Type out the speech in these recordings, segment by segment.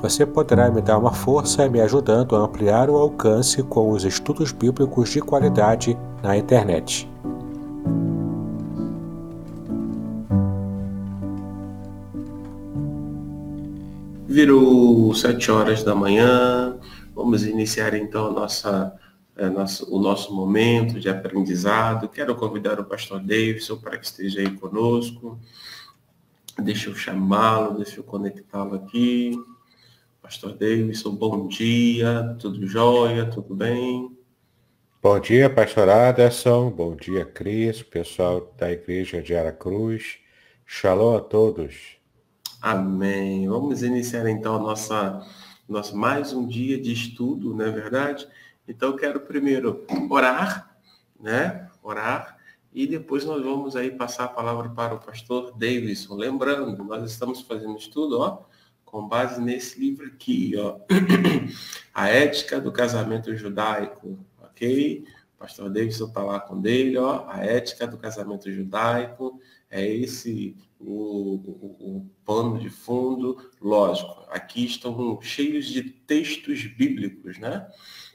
Você poderá me dar uma força me ajudando a ampliar o alcance com os estudos bíblicos de qualidade na internet. Virou sete horas da manhã. Vamos iniciar então nossa, a nossa, o nosso momento de aprendizado. Quero convidar o pastor Davidson para que esteja aí conosco. Deixa eu chamá-lo, deixa eu conectá-lo aqui. Pastor Davidson, bom dia, tudo jóia, tudo bem? Bom dia, pastor Aderson, bom dia, Cris, pessoal da igreja de Aracruz. Shalom a todos. Amém. Vamos iniciar então a nossa, nosso mais um dia de estudo, não é verdade? Então eu quero primeiro orar, né? Orar e depois nós vamos aí passar a palavra para o pastor Davidson. Lembrando, nós estamos fazendo estudo, ó, com base nesse livro aqui, ó, A Ética do Casamento Judaico, ok? O pastor Davidson está lá com dele, ó, A Ética do Casamento Judaico, é esse o, o, o pano de fundo, lógico, aqui estão cheios de textos bíblicos, né?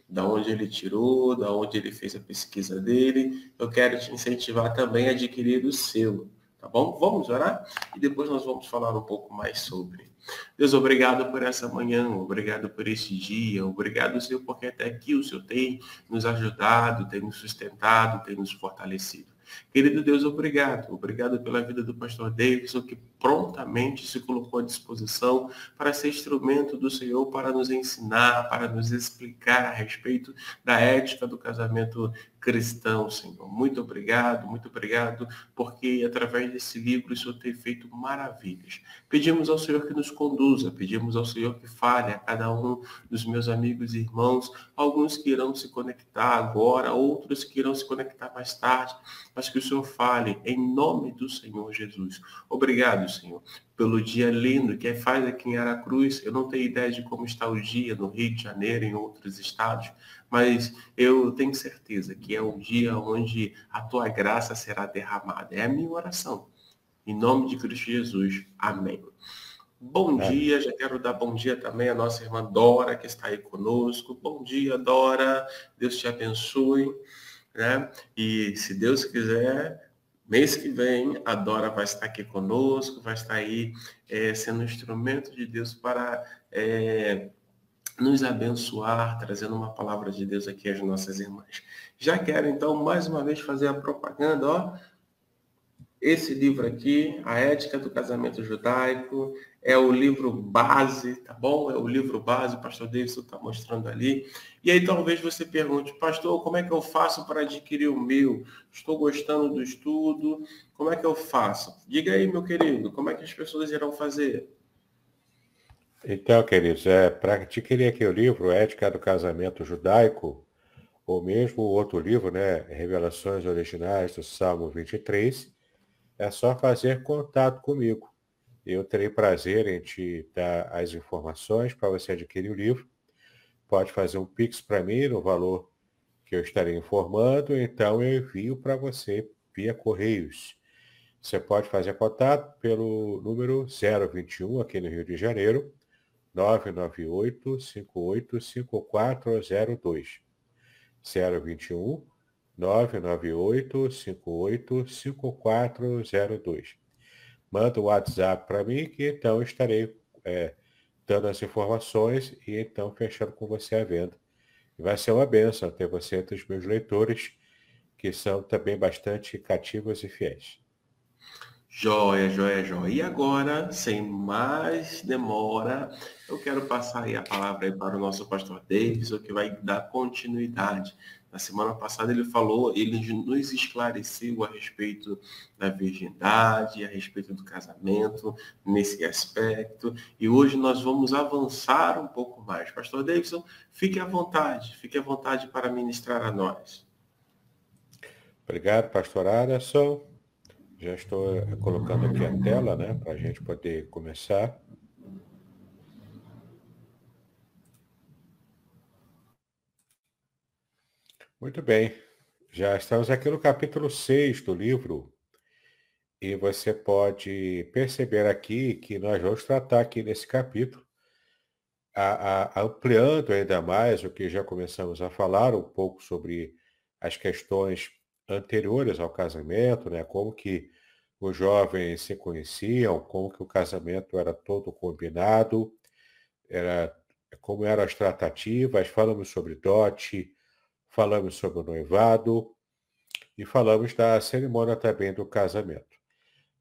Da onde ele tirou, da onde ele fez a pesquisa dele. Eu quero te incentivar também a adquirir o seu, tá bom? Vamos orar e depois nós vamos falar um pouco mais sobre. Deus, obrigado por essa manhã, obrigado por esse dia, obrigado, Senhor, porque até aqui o Senhor tem nos ajudado, tem nos sustentado, tem nos fortalecido. Querido Deus, obrigado. Obrigado pela vida do pastor Davidson, que prontamente se colocou à disposição para ser instrumento do Senhor para nos ensinar, para nos explicar a respeito da ética do casamento cristão, Senhor. Muito obrigado, muito obrigado, porque através desse livro o Senhor tem feito maravilhas. Pedimos ao Senhor que nos conduza, pedimos ao Senhor que fale a cada um dos meus amigos e irmãos, alguns que irão se conectar agora, outros que irão se conectar mais tarde, mas que o Senhor fale em nome do Senhor Jesus. Obrigado, Senhor, pelo dia lindo que faz aqui em Aracruz. Eu não tenho ideia de como está o dia no Rio de Janeiro, em outros estados, mas eu tenho certeza que é um dia onde a tua graça será derramada. É a minha oração. Em nome de Cristo Jesus. Amém. Bom é. dia, já quero dar bom dia também à nossa irmã Dora, que está aí conosco. Bom dia, Dora. Deus te abençoe. Né? E se Deus quiser, mês que vem, a Dora vai estar aqui conosco, vai estar aí é, sendo um instrumento de Deus para é, nos abençoar, trazendo uma palavra de Deus aqui às nossas irmãs. Já quero, então, mais uma vez fazer a propaganda, ó. Esse livro aqui, A Ética do Casamento Judaico, é o livro base, tá bom? É o livro base, o pastor Davidson está mostrando ali. E aí talvez você pergunte, pastor, como é que eu faço para adquirir o meu? Estou gostando do estudo, como é que eu faço? Diga aí, meu querido, como é que as pessoas irão fazer? Então, queridos, é, para adquirir aqui o livro Ética do Casamento Judaico, ou mesmo o outro livro, né, Revelações Originais do Salmo 23, é só fazer contato comigo. Eu terei prazer em te dar as informações para você adquirir o livro. Pode fazer um Pix para mim no valor que eu estarei informando, então eu envio para você via Correios. Você pode fazer contato pelo número 021 aqui no Rio de Janeiro, 998 585402. 021 998 585402. Manda o WhatsApp para mim que então estarei é, dando as informações e então fechando com você a venda. E vai ser uma benção ter você entre os meus leitores que são também bastante cativas e fiéis. Joia, joia, joia. E agora, sem mais demora, eu quero passar a palavra para o nosso pastor Davis, que vai dar continuidade. Na semana passada ele falou, ele nos esclareceu a respeito da virgindade, a respeito do casamento, nesse aspecto. E hoje nós vamos avançar um pouco mais. Pastor Davidson, fique à vontade, fique à vontade para ministrar a nós. Obrigado, pastor Anderson. Já estou eh, colocando aqui a tela, né, para a gente poder começar. Muito bem. Já estamos aqui no capítulo 6 do livro. E você pode perceber aqui que nós vamos tratar aqui nesse capítulo, a, a, ampliando ainda mais o que já começamos a falar, um pouco sobre as questões anteriores ao casamento, né? Como que os jovens se conheciam, como que o casamento era todo combinado, era como eram as tratativas, falamos sobre dote, falamos sobre o noivado e falamos da cerimônia também do casamento.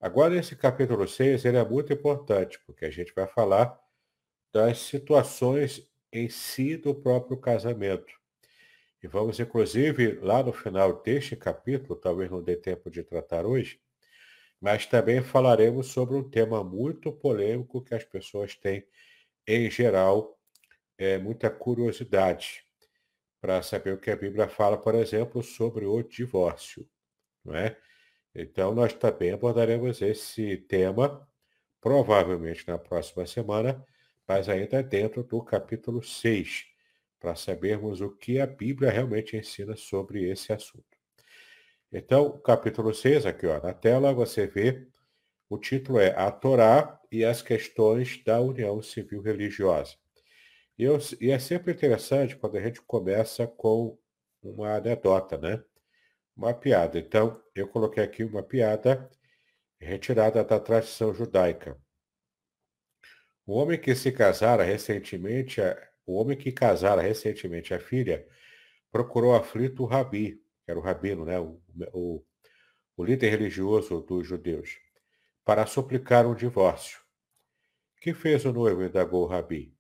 Agora, esse capítulo 6 ele é muito importante, porque a gente vai falar das situações em si do próprio casamento. E vamos, inclusive, lá no final deste capítulo, talvez não dê tempo de tratar hoje, mas também falaremos sobre um tema muito polêmico que as pessoas têm, em geral, é, muita curiosidade para saber o que a Bíblia fala, por exemplo, sobre o divórcio. Não é? Então, nós também abordaremos esse tema, provavelmente na próxima semana, mas ainda dentro do capítulo 6 para sabermos o que a Bíblia realmente ensina sobre esse assunto. Então, capítulo 6, aqui ó, na tela, você vê, o título é A Torá e as questões da união civil religiosa. E, eu, e é sempre interessante quando a gente começa com uma anedota, né? Uma piada. Então, eu coloquei aqui uma piada retirada da tradição judaica. O homem que se casara recentemente o homem que casara recentemente a filha procurou aflito o rabi, que era o rabino, né, o, o, o líder religioso dos judeus, para suplicar um divórcio. Que fez o noivo? indagou o rabi.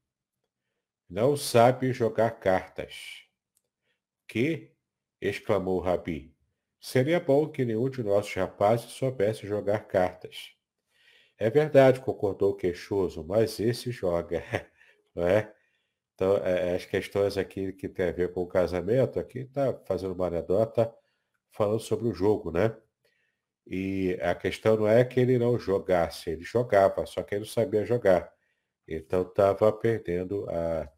Não sabe jogar cartas. Que? exclamou o rabi. Seria bom que nenhum de nossos rapazes soubesse jogar cartas. É verdade, concordou o queixoso, mas esse joga, não é? Então, é, é, as questões aqui que tem a ver com o casamento, aqui está fazendo uma anedota falando sobre o jogo, né? E a questão não é que ele não jogasse, ele jogava, só que ele não sabia jogar. Então estava perdendo a,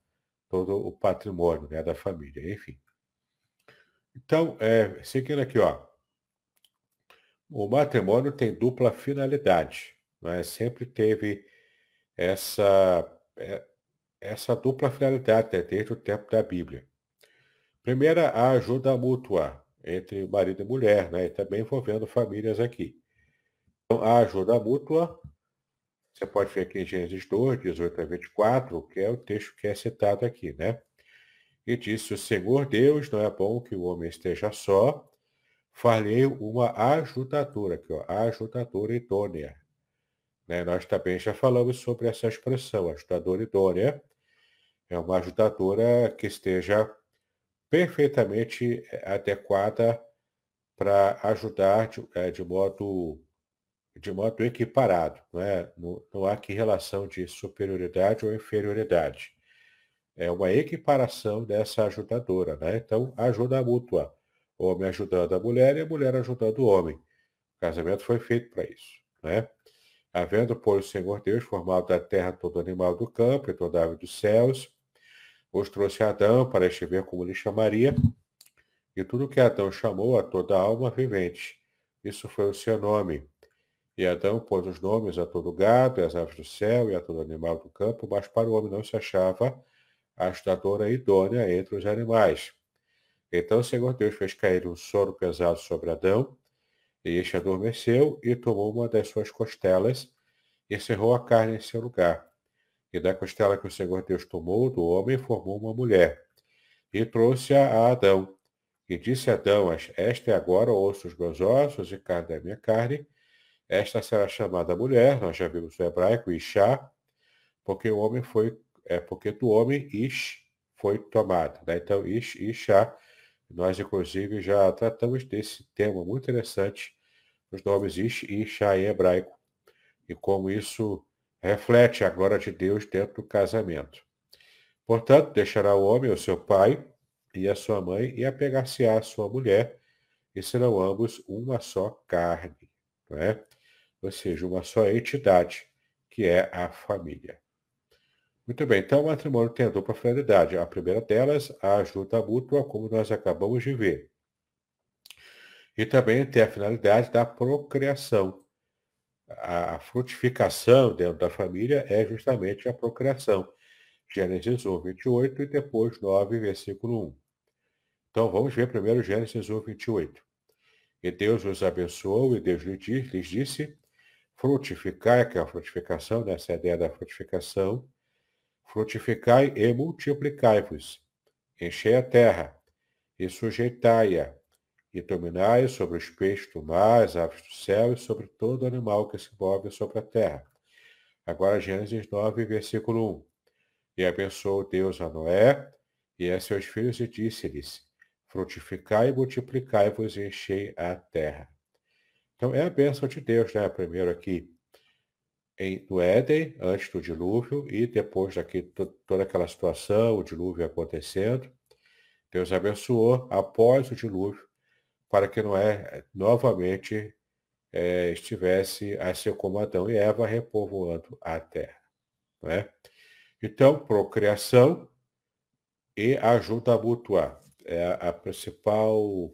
todo o patrimônio né, da família, enfim. Então, é, seguindo aqui, ó. O matrimônio tem dupla finalidade. Né? Sempre teve essa, é, essa dupla finalidade né, desde o tempo da Bíblia. Primeira, a ajuda mútua entre marido e mulher, né? e também envolvendo famílias aqui. Então, a ajuda mútua, você pode ver aqui em Gênesis 2, 18 a 24, que é o texto que é citado aqui, né? E disse, o Senhor Deus, não é bom que o homem esteja só, falei uma ajudadora, aqui, ó, ajudadora idônea. Né? Nós também já falamos sobre essa expressão, ajudadora idônea, é uma ajudadora que esteja perfeitamente eh, adequada para ajudar de, é, de, modo de modo equiparado, não, é? não, não há aqui relação de superioridade ou inferioridade. É uma equiparação dessa ajudadora, né? Então, ajuda mútua. Homem ajudando a mulher e a mulher ajudando o homem. O casamento foi feito para isso, né? Havendo, pois, o Senhor Deus formado da terra todo animal do campo e toda ave dos céus, os trouxe Adão para este ver como lhe chamaria, e tudo que Adão chamou a toda alma vivente. Isso foi o seu nome. E Adão pôs os nomes a todo gado, e às aves do céu, e a todo animal do campo, mas para o homem não se achava a ajudadora idônea entre os animais. Então o Senhor Deus fez cair um sono pesado sobre Adão, e este adormeceu e tomou uma das suas costelas e cerrou a carne em seu lugar. E da costela que o Senhor Deus tomou do homem, formou uma mulher. E trouxe-a a Adão. E disse Adão, esta é agora osso dos meus ossos e carne da minha carne. Esta será chamada mulher, nós já vimos o hebraico, Ishá, porque o homem foi, é porque do homem Ish foi tomado. Né? Então, Ish, Ishá, nós inclusive já tratamos desse tema muito interessante, os nomes Ish e Ishá em hebraico, e como isso reflete a glória de Deus dentro do casamento. Portanto, deixará o homem o seu pai e a sua mãe e apegar-se-á à sua mulher, e serão ambos uma só carne, não é? Ou seja, uma só entidade, que é a família. Muito bem, então o matrimônio tem a dupla finalidade. A primeira delas, a ajuda mútua, como nós acabamos de ver. E também tem a finalidade da procriação. A frutificação dentro da família é justamente a procriação. Gênesis 1, 28 e depois 9, versículo 1. Então vamos ver primeiro Gênesis 1, 28. E Deus os abençoou e Deus lhes disse, frutificai, que é a frutificação, nessa ideia da frutificação, frutificai e multiplicai-vos, enchei a terra e sujeitai-a, e dominai sobre os peixes do mar, as aves do céu e sobre todo animal que se move sobre a terra. Agora Gênesis 9, versículo 1. E abençoou Deus a Noé e a seus filhos e disse-lhes, frutificai e multiplicai-vos e enchei a terra. Então é a bênção de Deus, né? Primeiro aqui em, no Éden, antes do dilúvio, e depois daqui toda aquela situação, o dilúvio acontecendo. Deus abençoou após o dilúvio, para que Noé novamente é, estivesse a ser como Adão e Eva repovoando a terra. Né? Então, procriação e ajuda mútua é a principal,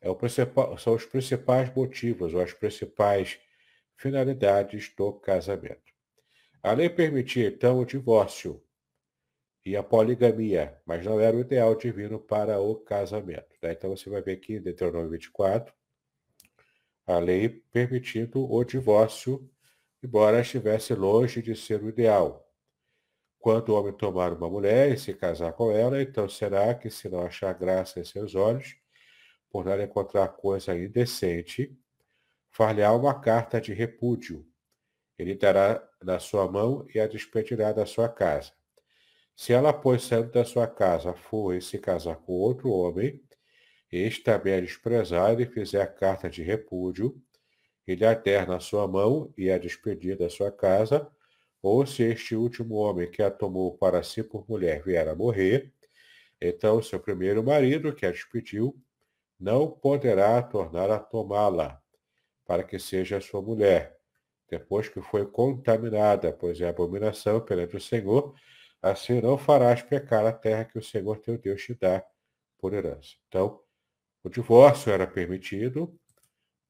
é o principal, são os principais motivos ou as principais finalidades do casamento. A lei permitia então o divórcio e a poligamia, mas não era o ideal divino para o casamento. Né? Então você vai ver aqui em Deuteronômio 24, a lei permitindo o divórcio, embora estivesse longe de ser o ideal. Quando o homem tomar uma mulher e se casar com ela, então será que, se não achar graça em seus olhos, por não encontrar coisa indecente, far-lhe-á uma carta de repúdio. Ele dará na sua mão e a despedirá da sua casa. Se ela, pois, saindo da sua casa, for e se casar com outro homem, este também a desprezar e fizer a carta de repúdio, ele a der na sua mão e a despedir da sua casa, ou se este último homem que a tomou para si por mulher vier a morrer, então seu primeiro marido, que a despediu, não poderá tornar a tomá-la, para que seja sua mulher, depois que foi contaminada, pois é abominação perante o Senhor, assim não farás pecar a terra que o Senhor teu Deus te dá por herança. Então, o divórcio era permitido,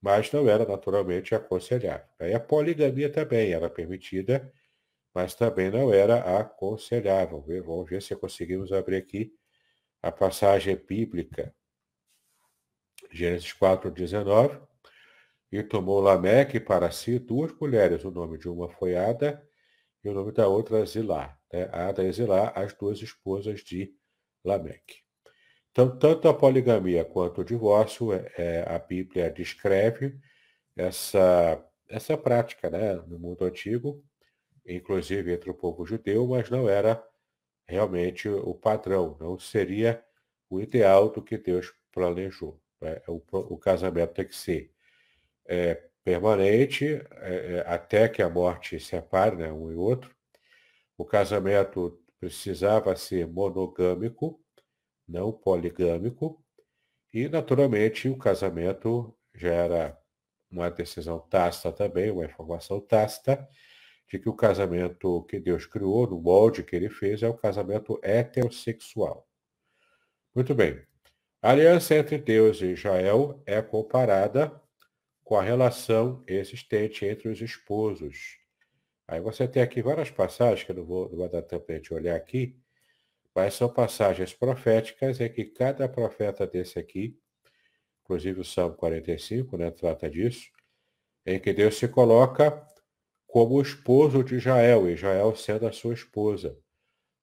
mas não era naturalmente aconselhável. Aí a poligamia também era permitida, mas também não era aconselhável. Vamos ver se conseguimos abrir aqui a passagem bíblica. Gênesis 4, 19. E tomou Lameque para si duas mulheres. O nome de uma foi Ada e o nome da outra Zilá. Né? Ada e Zilá, as duas esposas de Lameque. Então, tanto a poligamia quanto o divórcio, é, é a Bíblia descreve essa, essa prática né, no mundo antigo, inclusive entre o povo judeu, mas não era realmente o padrão, não seria o ideal do que Deus planejou. Né? O, o, casamento tem que ser é, permanente é, é, até que a morte separe né, um e outro. O casamento precisava ser monogâmico, não poligâmico, e naturalmente o casamento já era uma decisão tácita também, uma informação tácita, de que o casamento que Deus criou, no molde que ele fez, é o casamento heterossexual. Muito bem. A aliança entre Deus e Israel é comparada com a relação existente entre os esposos. Aí você tem aqui várias passagens, que eu não vou, não vou dar tempo para a gente olhar aqui, mas são passagens proféticas em que cada profeta desse aqui, inclusive o Salmo 45, né, trata disso, em que Deus se coloca como o esposo de Israel, Israel sendo a sua esposa.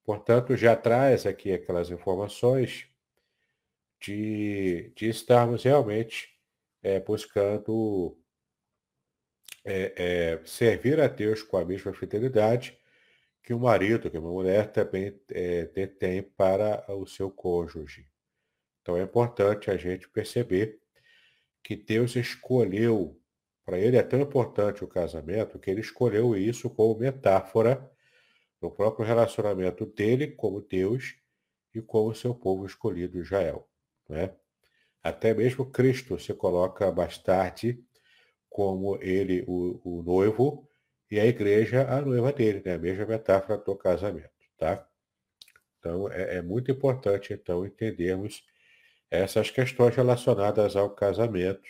Portanto, já traz aqui aquelas informações de, de estarmos realmente é, buscando é, é, servir a Deus com a mesma fidelidade que o marido, que uma mulher também é, detém para o seu cônjuge. Então é importante a gente perceber que Deus escolheu, para ele é tão importante o casamento, que ele escolheu isso como metáfora no próprio relacionamento dele como Deus e com o seu povo escolhido Israel. Né? Até mesmo Cristo se coloca mais tarde como ele, o, o noivo, e a igreja, a noiva dele, né? a mesma metáfora do casamento. Tá? Então, é, é muito importante, então, entendermos essas questões relacionadas ao casamento,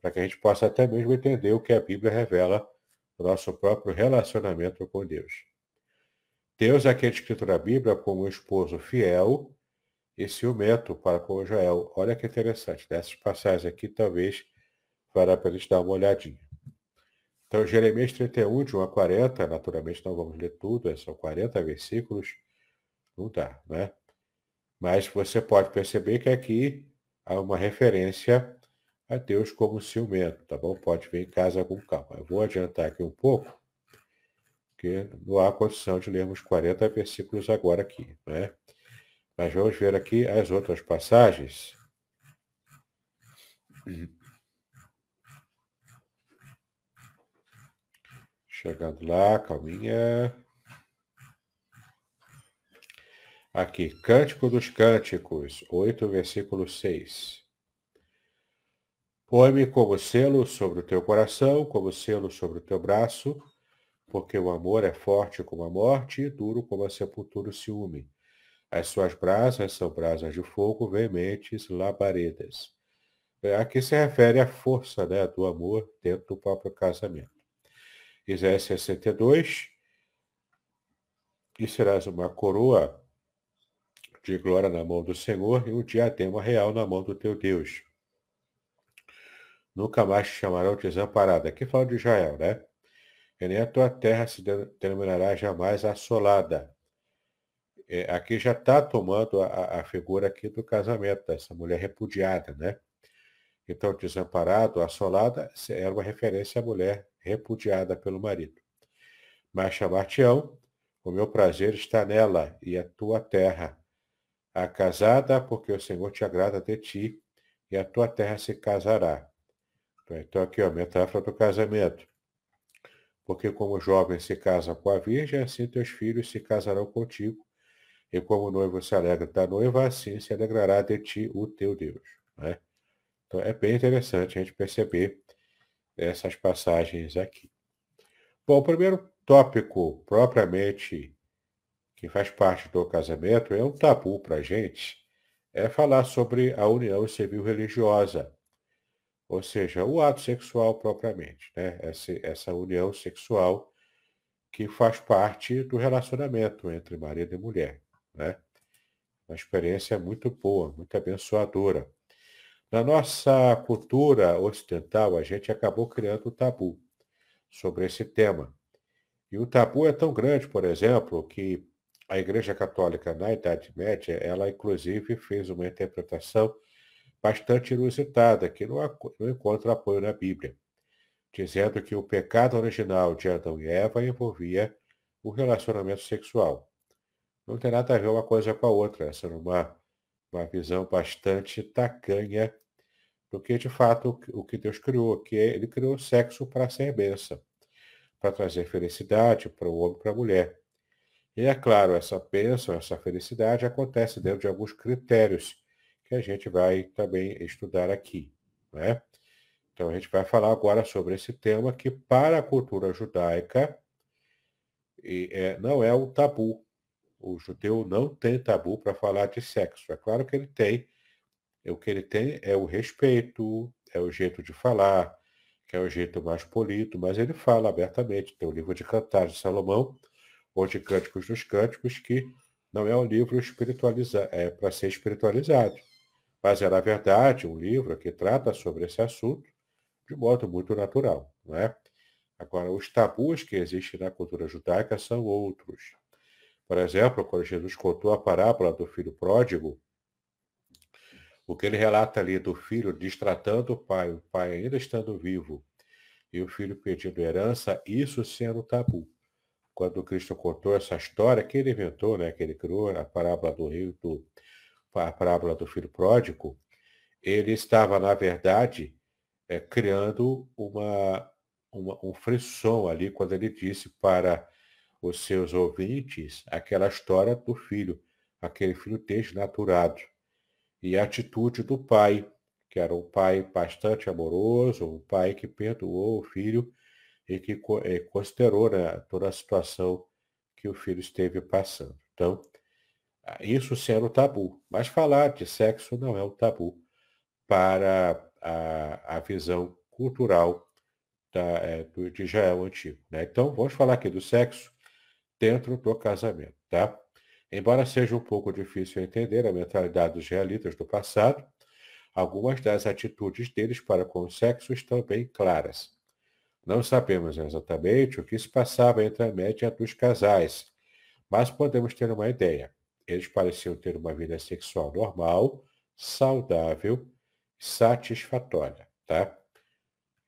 para que a gente possa até mesmo entender o que a Bíblia revela do nosso próprio relacionamento com Deus. Deus é aqui é escrito na Bíblia como um esposo fiel e ciumento para com Israel. Olha que interessante, nessas passagens aqui talvez para eles dar uma olhadinha. Então, Jeremias 31, de 1 a 40, naturalmente não vamos ler tudo, são 40 versículos, não dá, né? Mas você pode perceber que aqui há uma referência a Deus como ciumento, tá bom? Pode ver em casa com calma. Eu vou adiantar aqui um pouco, porque não há condição de lermos 40 versículos agora aqui, né? Mas vamos ver aqui as outras passagens. Chegando lá, calminha. Aqui, Cântico dos Cânticos, 8, versículo 6. Põe-me como selo sobre o teu coração, como selo sobre o teu braço, porque o amor é forte como a morte e duro como a sepultura o ciúme. As suas brasas são brasas de fogo, veementes, labaredas. É, aqui se refere à força né, do amor dentro do próprio casamento. Isaías 62, e serás uma coroa de glória na mão do Senhor e um diadema real na mão do teu Deus. Nunca mais te chamarão desamparado. Aqui fala de Israel, né? E nem a tua terra se denominará jamais assolada. É, aqui já está tomando a, a, figura aqui do casamento, dessa mulher repudiada, né? Então, desamparado, assolada, era uma referência à mulher repudiada pelo marido. Mas chamar-te-ão, o meu prazer está nela, e a tua terra. A casada, porque o Senhor te agrada de ti, e a tua terra se casará. Então, aqui, ó, metáfora do casamento. Porque como o jovem se casa com a virgem, assim teus filhos se casarão contigo. E como o noivo se alegra da noiva, assim se alegrará de ti o teu Deus. Né? Então é bem interessante a gente perceber essas passagens aqui. Bom, o primeiro tópico propriamente que faz parte do casamento é um tabu para a gente, é falar sobre a união civil religiosa, ou seja, o ato sexual propriamente, né? essa, essa união sexual que faz parte do relacionamento entre marido e mulher. Né? Uma experiência muito boa, muito abençoadora. Na nossa cultura ocidental, a gente acabou criando um tabu sobre esse tema. E o tabu é tão grande, por exemplo, que a Igreja Católica, na Idade Média, ela inclusive fez uma interpretação bastante inusitada, que não, encontra apoio na Bíblia, dizendo que o pecado original de Adão e Eva envolvia o relacionamento sexual. Não tem nada a ver uma coisa com a outra, essa é uma uma visão bastante tacanha do que de fato o que Deus criou, que é, ele criou o sexo para ser bênção, para trazer felicidade para o homem e para a mulher. E é claro, essa bênção, essa felicidade acontece dentro de alguns critérios que a gente vai também estudar aqui. Né? Então a gente vai falar agora sobre esse tema que para a cultura judaica é, não é um tabu, o judeu não tem tabu para falar de sexo. É claro que ele tem. O que ele tem é o respeito, é o jeito de falar, que é o jeito mais polido, mas ele fala abertamente. Tem o livro de Cantares de Salomão, ou de Cânticos dos Cânticos, que não é um livro espiritualizado, é para ser espiritualizado. Mas é, na verdade, um livro que trata sobre esse assunto de modo muito natural. Não é? Agora, os tabus que existem na cultura judaica são outros. Por exemplo, quando Jesus contou a parábola do filho pródigo, O que ele relata ali do filho distratando o pai, o pai ainda estando vivo, e o filho pedindo herança, isso sendo tabu. Quando Cristo contou essa história, que ele inventou, né, que ele criou, a parábola do rio, do, a parábola do filho pródigo, ele estava, na verdade, é, criando uma, uma, um frisson ali, quando ele disse para os seus ouvintes aquela história do filho, aquele filho desnaturado. E a atitude do pai, que era um pai bastante amoroso, um pai que perdoou o filho e que considerou né, toda a situação que o filho esteve passando. Então, isso sendo tabu. Mas falar de sexo não é um tabu para a, a visão cultural da, é, do, de Israel antigo. Né? Então, vamos falar aqui do sexo dentro do casamento. Tá? Embora seja um pouco difícil entender a mentalidade dos israelitas do passado, algumas das atitudes deles para com o sexo estão bem claras. Não sabemos exatamente o que se passava entre a média dos casais, mas podemos ter uma ideia. Eles pareciam ter uma vida sexual normal, saudável, satisfatória, tá?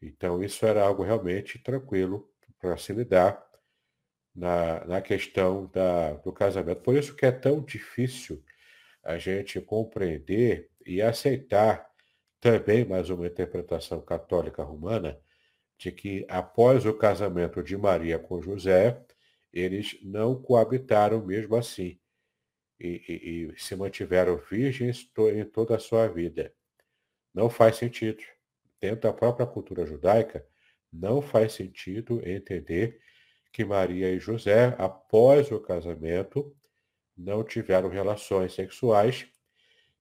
Então isso era algo realmente tranquilo para se lidar na, na questão da, do casamento. Por isso que é tão difícil a gente compreender e aceitar também mais uma interpretação católica romana de que após o casamento de Maria com José, eles não coabitaram mesmo assim e, e, e se mantiveram virgens em toda a sua vida. Não faz sentido. Dentro da própria cultura judaica, não faz sentido entender que Maria e José, após o casamento, não tiveram relações sexuais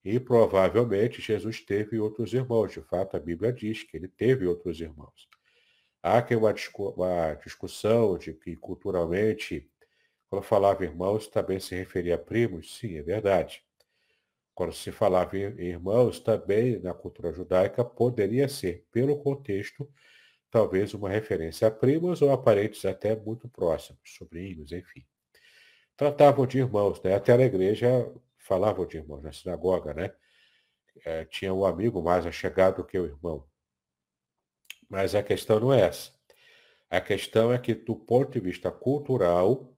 e provavelmente Jesus teve outros irmãos. De fato, a Bíblia diz que ele teve outros irmãos. Há aqui uma, uma discussão de que culturalmente, quando falava irmãos, também se referia a primos. Sim, é verdade. Quando se falava em irmãos, também na cultura judaica poderia ser, pelo contexto, talvez uma referência a primos ou a parentes até muito próximos, sobrinhos, enfim. Tratavam de irmãos, né? Até na igreja falavam de irmãos, na sinagoga, né? É, tinha um amigo mais achegado que o irmão. Mas a questão não é essa. A questão é que, do ponto de vista cultural,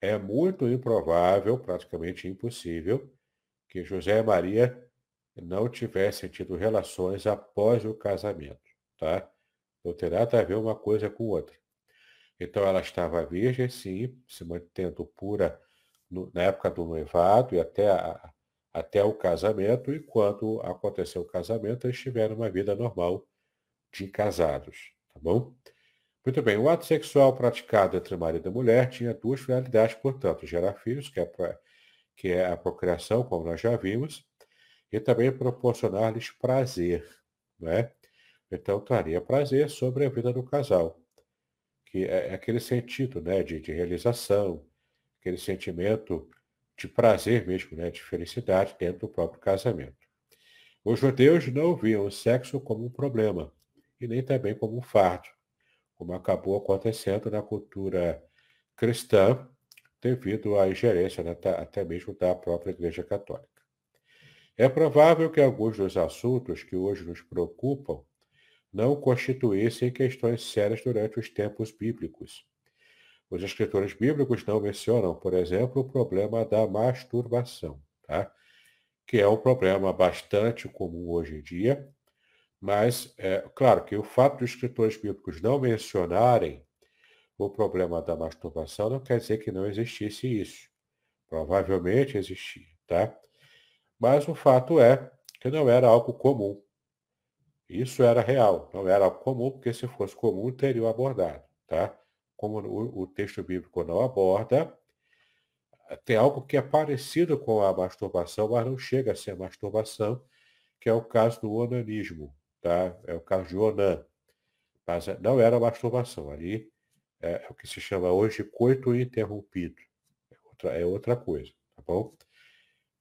é muito improvável, praticamente impossível, que José e Maria não tivessem tido relações após o casamento, tá? Não tem nada a ver uma coisa com outra. Então ela estava virgem, sim, se mantendo pura no, na época do noivado e até, a, até o casamento, e quando aconteceu o casamento, eles tiveram uma vida normal de casados, tá bom? Muito bem, o ato sexual praticado entre marido e mulher tinha duas finalidades, portanto, gerar filhos, que é, que é a procriação, como nós já vimos, e também proporcionar-lhes prazer, né? Então, traria prazer sobre a vida do casal, que é, é aquele sentido né, de, de realização, aquele sentimento de prazer mesmo, né, de felicidade dentro do próprio casamento. Os judeus não viam o sexo como um problema e nem também como um fardo, como acabou acontecendo na cultura cristã devido à ingerência né, até mesmo da própria Igreja Católica. É provável que alguns dos assuntos que hoje nos preocupam não constituíssem questões sérias durante os tempos bíblicos. Os escritores bíblicos não mencionam, por exemplo, o problema da masturbação, tá? que é um problema bastante comum hoje em dia, mas é claro que o fato dos escritores bíblicos não mencionarem o problema da masturbação não quer dizer que não existisse isso. Provavelmente existia, tá? Mas o fato é que não era algo comum. Isso era real, não era comum, porque se fosse comum, teriam abordado, tá? Como o, o texto bíblico não aborda, tem algo que é parecido com a masturbação, mas não chega a ser masturbação, que é o caso do onanismo, tá? É o caso de Onan. Mas não era masturbação, ali é, é o que se chama hoje coito interrompido. É outra, é outra coisa, tá bom?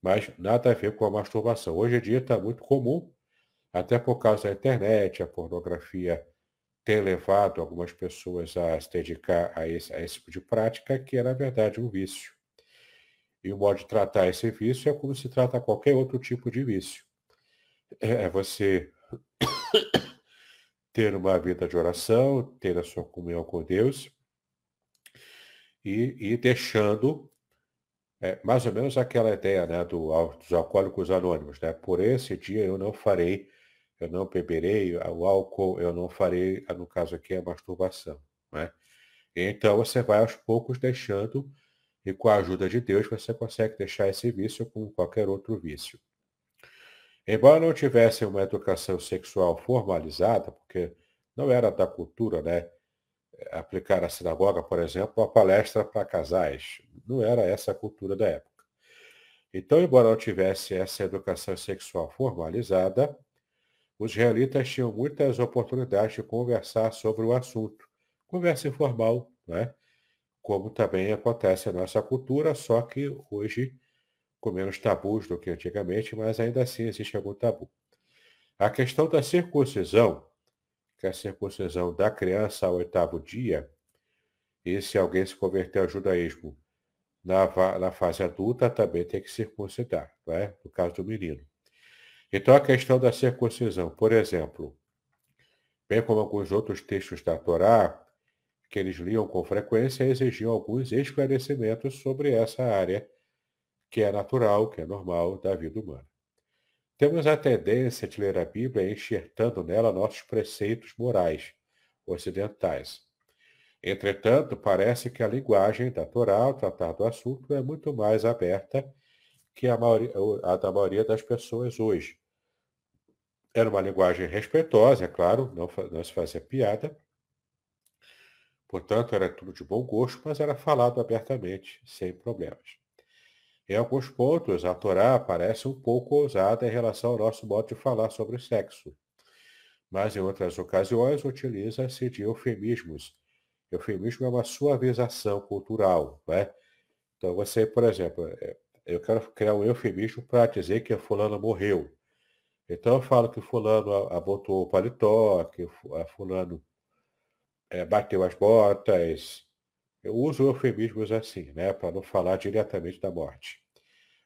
Mas nada a ver com a masturbação. Hoje em dia está muito comum até por causa da internet, a pornografia tem levado algumas pessoas a se dedicar a esse, a esse tipo de prática, que é, na verdade, um vício. E o modo de tratar esse vício é como se trata qualquer outro tipo de vício. é você ter uma vida de oração, ter a sua comunhão com Deus e, e deixando é, mais ou menos aquela ideia né, do, dos alcoólicos anônimos. Né? Por esse dia eu não farei, eu não beberei o álcool, eu não farei, no caso aqui, a masturbação. Né? Então você vai aos poucos deixando, e com a ajuda de Deus você consegue deixar esse vício como qualquer outro vício. Embora não tivesse uma educação sexual formalizada, porque não era da cultura, né? Aplicar na sinagoga, por exemplo, uma palestra para casais. Não era essa a cultura da época. Então, embora não tivesse essa educação sexual formalizada, os israelitas tinham muitas oportunidades de conversar sobre o assunto. Conversa informal, né? como também acontece na nossa cultura, só que hoje com menos tabus do que antigamente, mas ainda assim existe algum tabu. A questão da circuncisão, que é a circuncisão da criança ao oitavo dia, e se alguém se converter ao judaísmo na, na fase adulta, também tem que circuncidar, não é? no caso do menino. Então, a questão da circuncisão, por exemplo, bem como alguns outros textos da Torá, que eles liam com frequência, exigiam alguns esclarecimentos sobre essa área que é natural, que é normal da vida humana. Temos a tendência de ler a Bíblia enxertando nela nossos preceitos morais ocidentais. Entretanto, parece que a linguagem da Torá ao tratar do assunto é muito mais aberta que a, maioria, a da maioria das pessoas hoje. Era uma linguagem respeitosa, é claro, não, não se fazia piada. Portanto, era tudo de bom gosto, mas era falado abertamente, sem problemas. Em alguns pontos, a Torá parece um pouco ousada em relação ao nosso modo de falar sobre sexo, mas em outras ocasiões utiliza-se de eufemismos. Eufemismo é uma suavização cultural, né? Então você, por exemplo, é, eu quero criar um eufemismo para dizer que fulano morreu. Então eu falo que fulano abotou o paletó, que fulano é, bateu as botas. Eu uso eufemismos assim, né, para não falar diretamente da morte.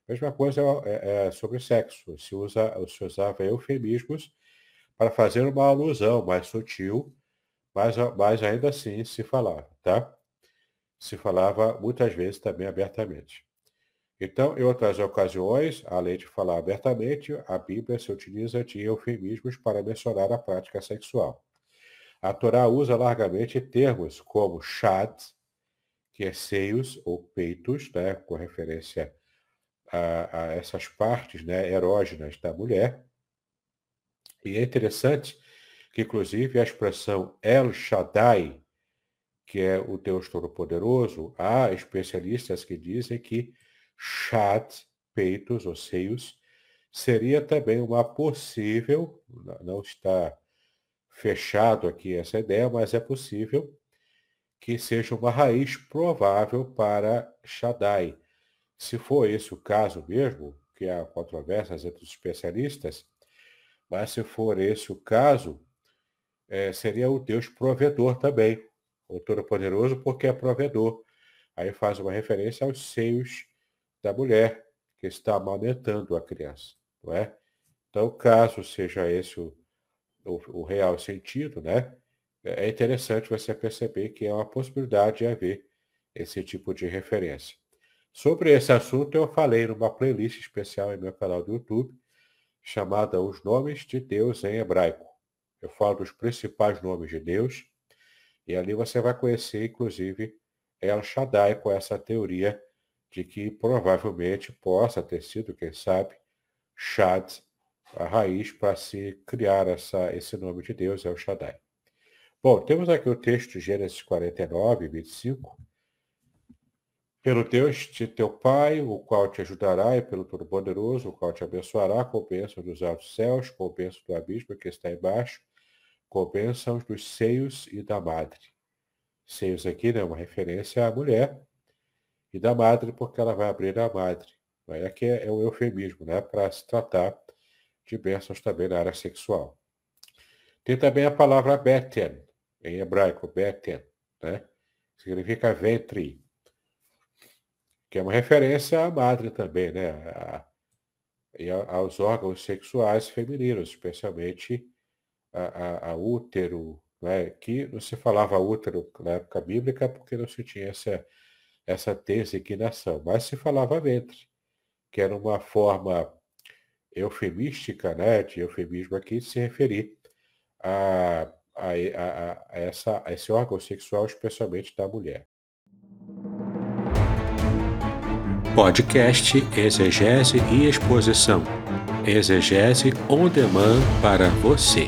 Mesma coisa é, é sobre sexo. Se, usa, se usava eufemismos para fazer uma alusão mais sutil, mas, mas ainda assim se falava, tá? Se falava muitas vezes também abertamente. Então, em outras ocasiões, além de falar abertamente, a Bíblia se utiliza de eufemismos para mencionar a prática sexual. A Torá usa largamente termos como shad, que é seios ou peitos, né, com referência a, a essas partes né, erógenas da mulher. E é interessante que, inclusive, a expressão El Shaddai, que é o Deus Todo-Poderoso, há especialistas que dizem que Shad, peitos ou seios, seria também uma possível, não está fechado aqui essa ideia, mas é possível que seja uma raiz provável para Shaddai, se for esse o caso mesmo, que há controvérsias entre os especialistas, mas se for esse o caso, é, seria o Deus provedor também, o Todo-Poderoso, porque é provedor. Aí faz uma referência aos seios da mulher que está amamentando a criança, não é? Então, caso seja esse o, o, o real sentido, né? É interessante você perceber que é uma possibilidade de haver esse tipo de referência. Sobre esse assunto eu falei numa playlist especial em meu canal do YouTube, chamada Os Nomes de Deus em Hebraico. Eu falo dos principais nomes de Deus, e ali você vai conhecer, inclusive, El Shaddai com essa teoria de que provavelmente possa ter sido, quem sabe, Shad, a raiz para se criar essa, esse nome de Deus, El Shaddai. Bom, temos aqui o texto de Gênesis 49, 25, pelo Deus de teu Pai, o qual te ajudará, e pelo Todo-Poderoso, o qual te abençoará com bênção dos altos céus, com bênção do abismo que está embaixo, com bênçãos dos seios e da madre. Seios aqui, né, uma referência à mulher, e da madre, porque ela vai abrir a madre. Aqui é, é um eufemismo, né, para se tratar de bênçãos também na área sexual. Tem também a palavra beten, em hebraico, beten, né? significa ventre que é uma referência à madre também, né? A, e aos órgãos sexuais femininos, especialmente a, a, a útero, né? que não se falava útero na época bíblica porque não se tinha essa, essa designação, mas se falava ventre, que era uma forma eufemística, né, de eufemismo aqui, de se referir a, a, a, a, essa, a esse órgão sexual, especialmente da mulher. Podcast Exegese e Exposição. Exegese on demand para você.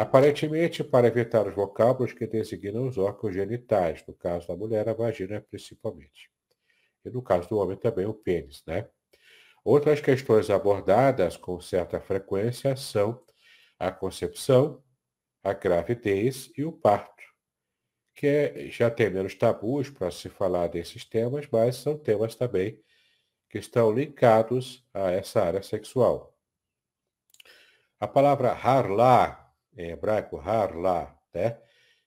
Aparentemente, para evitar os vocábulos que designam os órgãos genitais, no caso da mulher, a vagina principalmente. E no caso do homem também o pênis, né? Outras questões abordadas com certa frequência são a concepção, a gravidez e o parto, que é, já tem menos tabus para se falar desses temas, mas são temas também que estão ligados a essa área sexual. A palavra harla, em hebraico harla, né,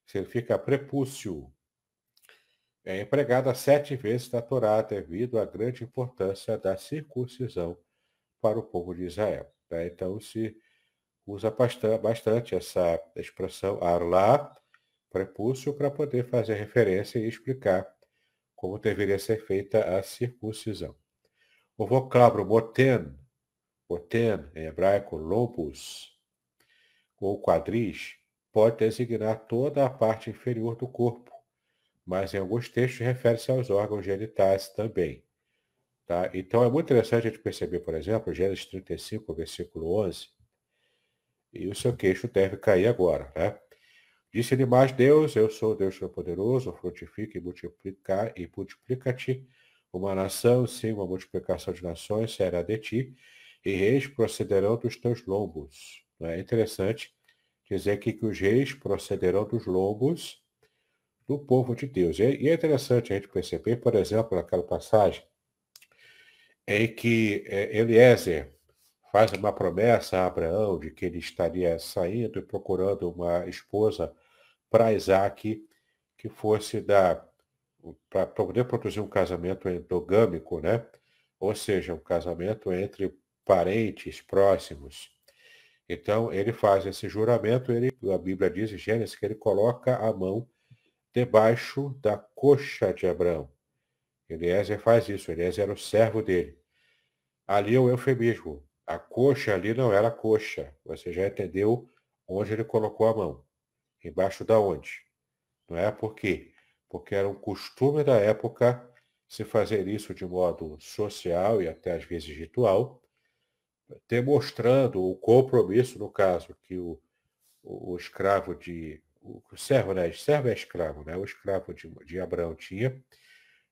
significa prepúcio. É empregada sete vezes na Torá devido à grande importância da circuncisão para o povo de Israel. Né? Então, se usa bastante essa expressão arlá, prepúcio, para poder fazer referência e explicar como deveria ser feita a circuncisão. O vocábulo moten, moten em hebraico lobus, ou quadris, pode designar toda a parte inferior do corpo, mas em alguns textos refere-se aos órgãos genitais também. Tá? Então é muito interessante a gente perceber, por exemplo, Gênesis 35, versículo 11, e o seu queixo deve cair agora, né? Disse-lhe mais Deus, eu sou Deus Todo-Poderoso, frutifica e multiplicar e multiplica-te. Uma nação, sim, uma multiplicação de nações será de ti, e reis procederão dos teus lombos. É interessante dizer aqui que os reis procederão dos lombos do povo de Deus. E é interessante a gente perceber, por exemplo, naquela passagem em que é, Eliezer faz uma promessa a Abraão de que ele estaria saindo e procurando uma esposa para Isaac que fosse da para poder produzir um casamento endogâmico, né? Ou seja, um casamento entre parentes próximos. Então, ele faz esse juramento, ele, a Bíblia diz em Gênesis que ele coloca a mão debaixo da coxa de Abraão. Eliezer faz isso, Eliezer era o servo dele. Ali é o eufemismo. A coxa ali não era coxa. Você já entendeu onde ele colocou a mão. Embaixo da onde? Não é por quê? Porque era um costume da época se fazer isso de modo social e até às vezes ritual, demonstrando o compromisso, no caso, que o, o, o escravo de. O, servo, né? Servo é escravo, né? O escravo de, de Abraão tinha,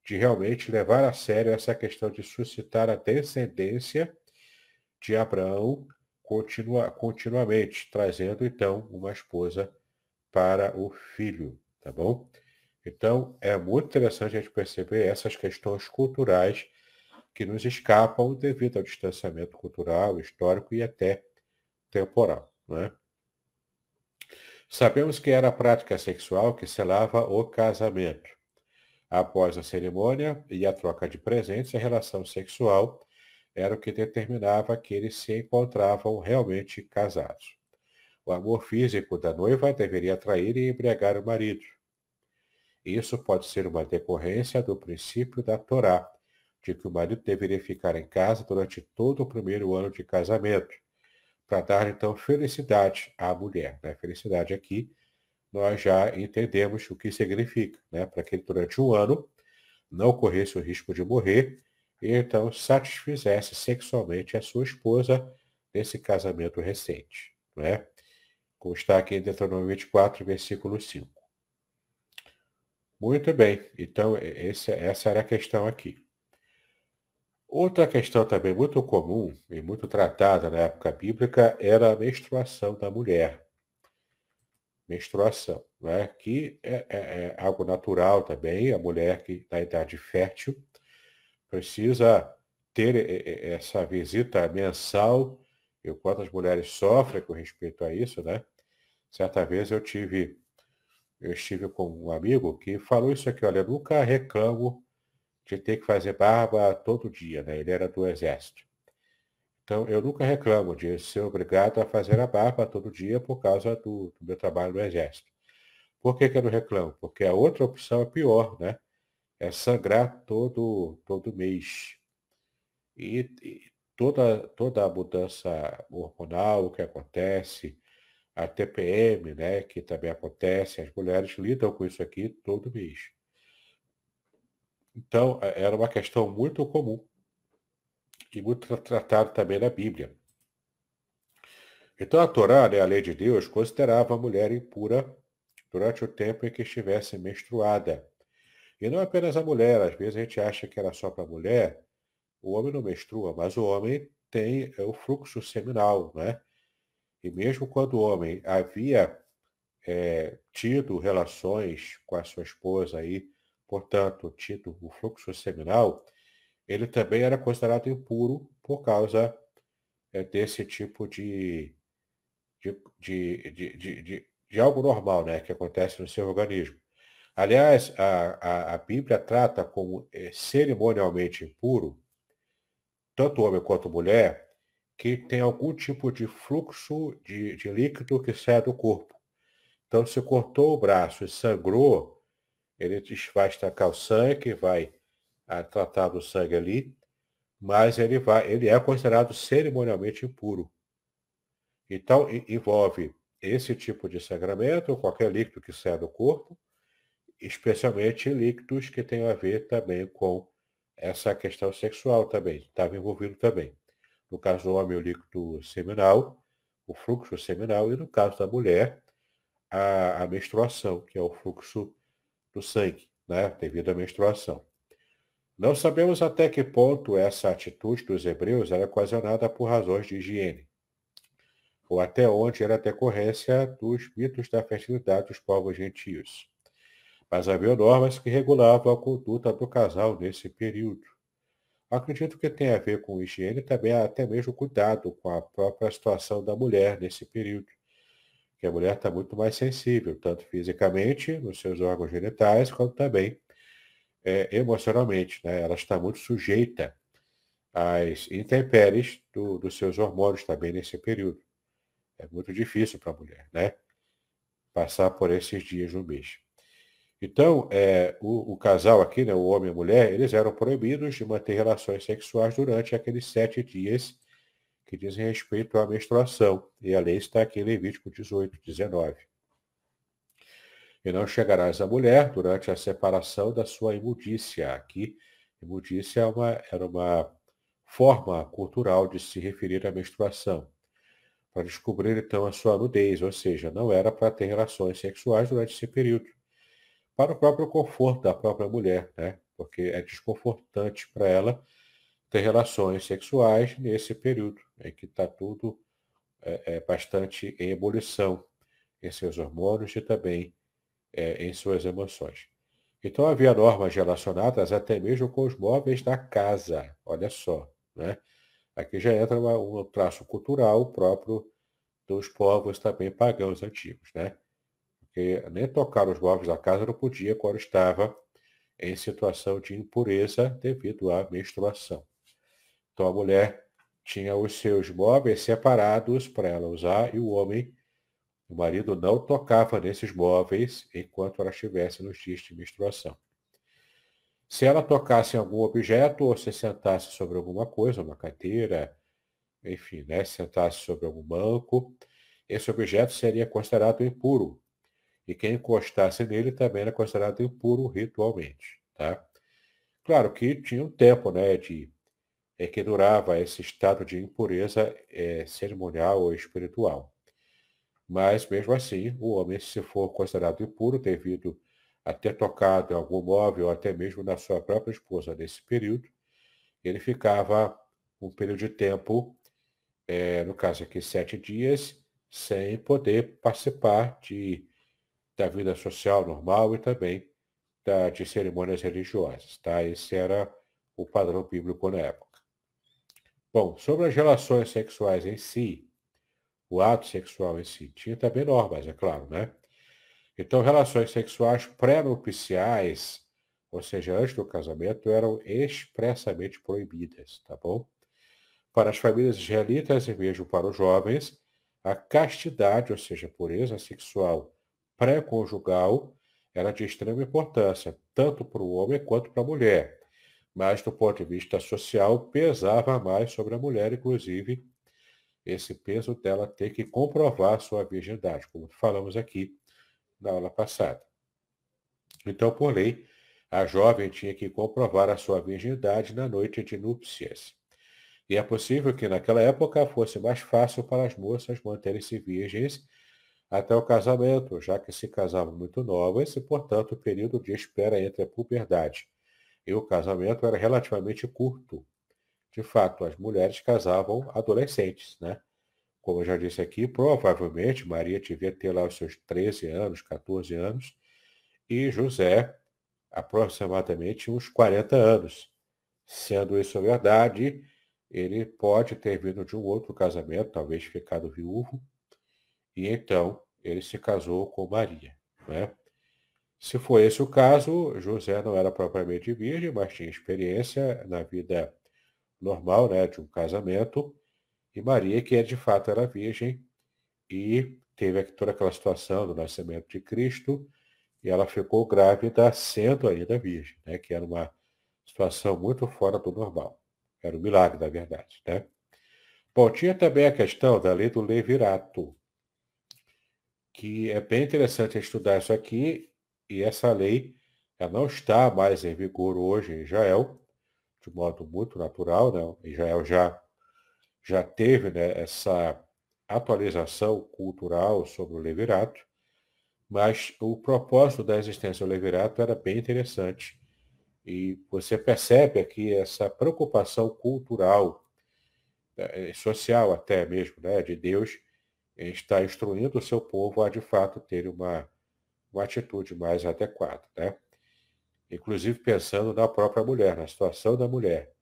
de realmente levar a sério essa questão de suscitar a descendência de Abraão continua, continuamente, trazendo então uma esposa para o filho, tá bom? Então, é muito interessante a gente perceber essas questões culturais que nos escapam devido ao distanciamento cultural, histórico e até temporal. Né? Sabemos que era a prática sexual que selava o casamento. Após a cerimônia e a troca de presentes, a relação sexual era o que determinava que eles se encontravam realmente casados. O amor físico da noiva deveria atrair e embriagar o marido. Isso pode ser uma decorrência do princípio da Torá, de que o marido deveria ficar em casa durante todo o primeiro ano de casamento, para dar então felicidade à mulher. Né? Felicidade aqui, nós já entendemos o que significa, né? para que durante um ano não corresse o risco de morrer e então satisfizesse sexualmente a sua esposa nesse casamento recente. É? Como está aqui em Deuteronômio 24, versículo 5. Muito bem. Então, essa era a questão aqui. Outra questão também muito comum e muito tratada na época bíblica era a menstruação da mulher. Menstruação, né? que é, é, é algo natural também. A mulher que na idade fértil precisa ter essa visita mensal e o quanto as mulheres sofrem com respeito a isso, né? Certa vez eu tive, eu estive com um amigo que falou isso aqui, olha, nunca reclamo de ter que fazer barba todo dia, né? Ele era do exército. Então, eu nunca reclamo de ser obrigado a fazer a barba todo dia por causa do, do meu trabalho no exército. Por que, que eu não reclamo? Porque a outra opção é pior, né? É sangrar todo, todo mês. E, e toda, toda a mudança hormonal que acontece, a TPM, né, que também acontece, as mulheres lidam com isso aqui todo mês. Então, é, era uma questão muito comum e muito tratada também na Bíblia. Então, a Torá, né, a lei de Deus, considerava a mulher impura durante o tempo em que estivesse menstruada. E não apenas a mulher, às vezes a gente acha que era só para a mulher, o homem não menstrua, mas o homem tem é, o fluxo seminal, né? E mesmo quando o homem havia é, tido relações com a sua esposa aí, portanto, tido o fluxo seminal, ele também era considerado impuro por causa é, desse tipo de de, de, de, de, algo normal né, que acontece no seu organismo. Aliás, a, a, a Bíblia trata como é, cerimonialmente impuro tanto homem quanto mulher, que tem algum tipo de fluxo de, de líquido que sai do corpo. Então, se cortou o braço e sangrou, ele vai estancar o sangue, vai a, tratar do sangue ali, mas ele, vai, ele é considerado cerimonialmente impuro. Então, envolve esse tipo de sangramento, qualquer líquido que saia do corpo, especialmente líquidos que tenham a ver também com essa questão sexual também, estava envolvido também. No caso do homem, o líquido seminal, o fluxo seminal, e no caso da mulher, a, a menstruação, que é o fluxo do sangue, né, devido à menstruação. Não sabemos até que ponto essa atitude dos hebreus era ocasionada por razões de higiene, ou até onde era decorrência dos mitos da fertilidade dos povos gentios mas havia normas que regulavam a conduta do casal nesse período. Acredito que tem a ver com higiene também até mesmo cuidado com a própria situação da mulher nesse período. Que a mulher está muito mais sensível, tanto fisicamente, nos seus órgãos genitais, quanto também é, emocionalmente. Né? Ela está muito sujeita às intempéries do, dos seus hormônios também nesse período. É muito difícil para a mulher, né? Passar por esses dias no mês. Então, é, o, o, casal aqui, né, o homem e a mulher, eles eram proibidos de manter relações sexuais durante aqueles sete dias que dizem respeito à menstruação. E a lei está aqui em Levítico 18, 19. E não chegarás à mulher durante a separação da sua imundícia. Aqui, imundícia é uma, era uma forma cultural de se referir à menstruação. Para descobrir, então, a sua nudez, ou seja, não era para ter relações sexuais durante esse período para o próprio conforto da própria mulher, né? Porque é desconfortante para ela ter relações sexuais nesse período em que está tudo é, é, bastante em ebulição em seus hormônios e também é, em suas emoções. Então havia normas relacionadas até mesmo com os móveis da casa. Olha só, né? Aqui já entra uma, um traço cultural próprio dos povos também pagãos antigos, né? porque nem tocar os móveis da casa não podia quando estava em situação de impureza devido à menstruação. Então a mulher tinha os seus móveis separados para ela usar e o homem, o marido, não tocava nesses móveis enquanto ela estivesse nos dias de menstruação. Se ela tocasse em algum objeto ou se sentasse sobre alguma coisa, uma cadeira, enfim, né, sentasse sobre algum banco, esse objeto seria considerado impuro e quem encostasse nele também era considerado impuro ritualmente. Tá? Claro que tinha um tempo né, de, é, que durava esse estado de impureza é, cerimonial ou espiritual. Mas, mesmo assim, o homem, se for considerado impuro devido a ter tocado em algum móvel ou até mesmo na sua própria esposa nesse período, ele ficava um período de tempo, é, no caso aqui sete dias, sem poder participar de, da vida social normal e também da, de cerimônias religiosas. Tá? Esse era o padrão bíblico na época. Bom, sobre as relações sexuais em si, o ato sexual em si, tinha também normas, é claro, né? Então, relações sexuais pré-nupciais, ou seja, antes do casamento, eram expressamente proibidas, tá bom? Para as famílias israelitas e mesmo para os jovens, a castidade, ou seja, pureza sexual pré-conjugal, era de extrema importância, tanto para o homem quanto para a mulher. Mas, do ponto de vista social, pesava mais sobre a mulher, inclusive, esse peso dela ter que comprovar sua virgindade, como falamos aqui na aula passada. Então, por lei, a jovem tinha que comprovar a sua virgindade na noite de núpcias. E é possível que naquela época fosse mais fácil para as moças manterem-se virgens até o casamento, já que se casavam muito novas e, portanto, o período de espera entre a puberdade e o casamento era relativamente curto. De fato, as mulheres casavam adolescentes, né? Como eu já disse aqui, provavelmente Maria devia ter lá os seus 13 anos, 14 anos, e José aproximadamente uns 40 anos. Sendo isso verdade, ele pode ter vindo de um outro casamento, talvez ficado viúvo, e então ele se casou com Maria. Né? Se for esse o caso, José não era propriamente virgem, mas tinha experiência na vida normal né, de um casamento, e Maria, que de fato era virgem, e teve toda aquela situação do nascimento de Cristo, e ela ficou grávida sendo ainda virgem, né, que era uma situação muito fora do normal. Era um milagre, na verdade. Né? Bom, tinha também a questão da lei do levirato, que é bem interessante estudar isso aqui, e essa lei ela não está mais em vigor hoje em Israel, de modo muito natural, né? Israel já já teve né, essa atualização cultural sobre o levirato, mas o propósito da existência do levirato era bem interessante. E você percebe aqui essa preocupação cultural, eh, social até mesmo, né, de Deus, estar instruindo o seu povo a de fato ter uma, uma atitude mais adequada. Né? Inclusive pensando na própria mulher, na situação da mulher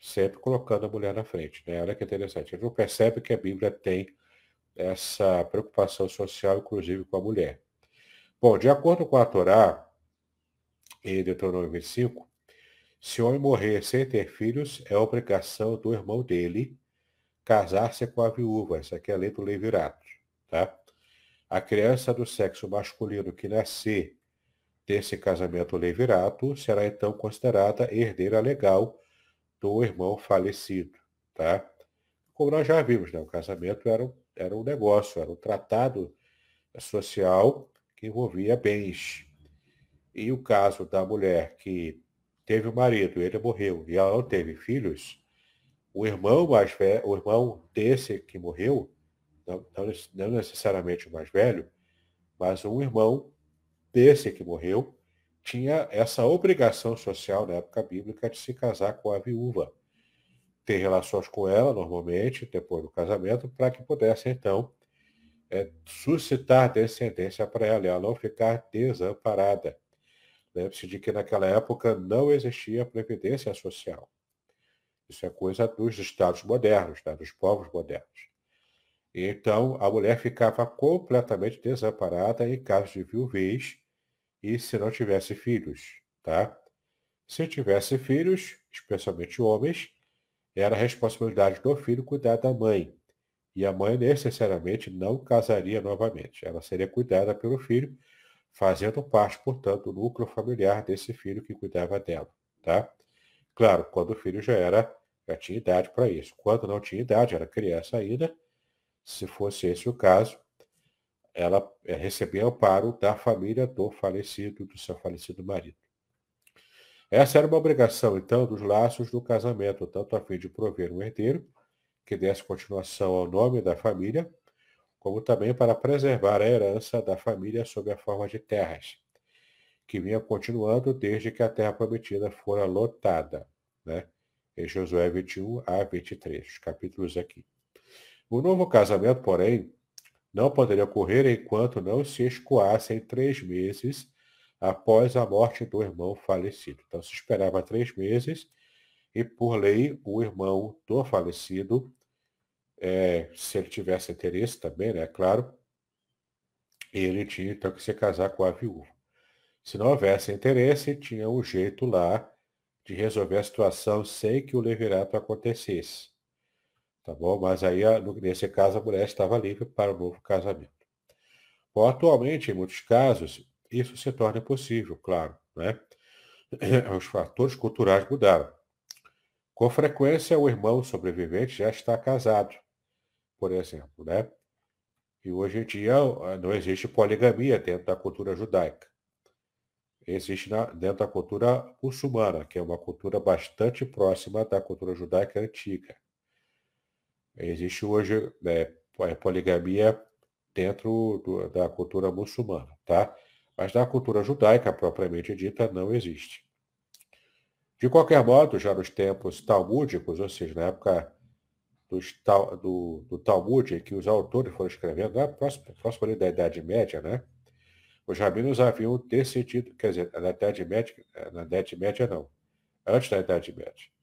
sempre colocando a mulher na frente. Né? Olha que interessante. A gente percebe que a Bíblia tem essa preocupação social, inclusive com a mulher. Bom, de acordo com a Torá, em Deuteronômio 25, se o homem morrer sem ter filhos, é obrigação do irmão dele casar-se com a viúva. Essa aqui é a lei do levirato. Tá? A criança do sexo masculino que nascer desse casamento levirato será então considerada herdeira legal do irmão falecido, tá? Como nós já vimos, né? o casamento era um, era um negócio, era um tratado social que envolvia bens. E o caso da mulher que teve o um marido, ele morreu e ela não teve filhos, o irmão mais velho, o irmão desse que morreu, não, não necessariamente o mais velho, mas um irmão desse que morreu, tinha essa obrigação social na época bíblica de se casar com a viúva, ter relações com ela normalmente, depois do casamento, para que pudesse então é, suscitar descendência para ela, ela não ficar desamparada. Lembre-se de que naquela época não existia previdência social. Isso é coisa dos estados modernos, né, dos povos modernos. Então, a mulher ficava completamente desamparada em caso de viuvez e se não tivesse filhos, tá? Se tivesse filhos, especialmente homens, era responsabilidade do filho cuidar da mãe. E a mãe necessariamente não casaria novamente. Ela seria cuidada pelo filho, fazendo parte, portanto, do núcleo familiar desse filho que cuidava dela, tá? Claro, quando o filho já era, já tinha idade para isso. Quando não tinha idade, era criança ainda, se fosse esse o caso, ela é, recebia amparo da família do falecido, do seu falecido marido. Essa era uma obrigação, então, dos laços do casamento, tanto a fim de prover um herdeiro, que desse continuação ao nome da família, como também para preservar a herança da família sob a forma de terras, que vinha continuando desde que a terra prometida fora lotada, né? Em Josué 21 a 23, os capítulos aqui. O novo casamento, porém, não poderia ocorrer enquanto não se escoassem três meses após a morte do irmão falecido. Então se esperava três meses e, por lei, o irmão do falecido, é, se ele tivesse interesse também, né, claro, ele tinha então que se casar com a viúva. Se não houvesse interesse, tinha um jeito lá de resolver a situação sem que o levirato acontecesse. Tá bom? Mas aí, nesse caso, a mulher estava livre para o novo casamento. Bom, atualmente, em muitos casos, isso se torna possível, claro, né? Os fatores culturais mudaram. Com frequência, o irmão sobrevivente já está casado, por exemplo, né? E hoje em dia não existe poligamia dentro da cultura judaica. Existe na, dentro da cultura muçulmana, que é uma cultura bastante próxima da cultura judaica antiga. Existe hoje né, poligamia dentro do, da cultura muçulmana, tá? Mas na cultura judaica, propriamente dita, não existe. De qualquer modo, já nos tempos talmúdicos, ou seja, na época dos, do, do Talmud, em que os autores foram escrevendo, na próxima, próxima da Idade Média, né? Os rabinos haviam decidido, quer dizer, na Idade Média, na Idade Média não, antes da Idade Média.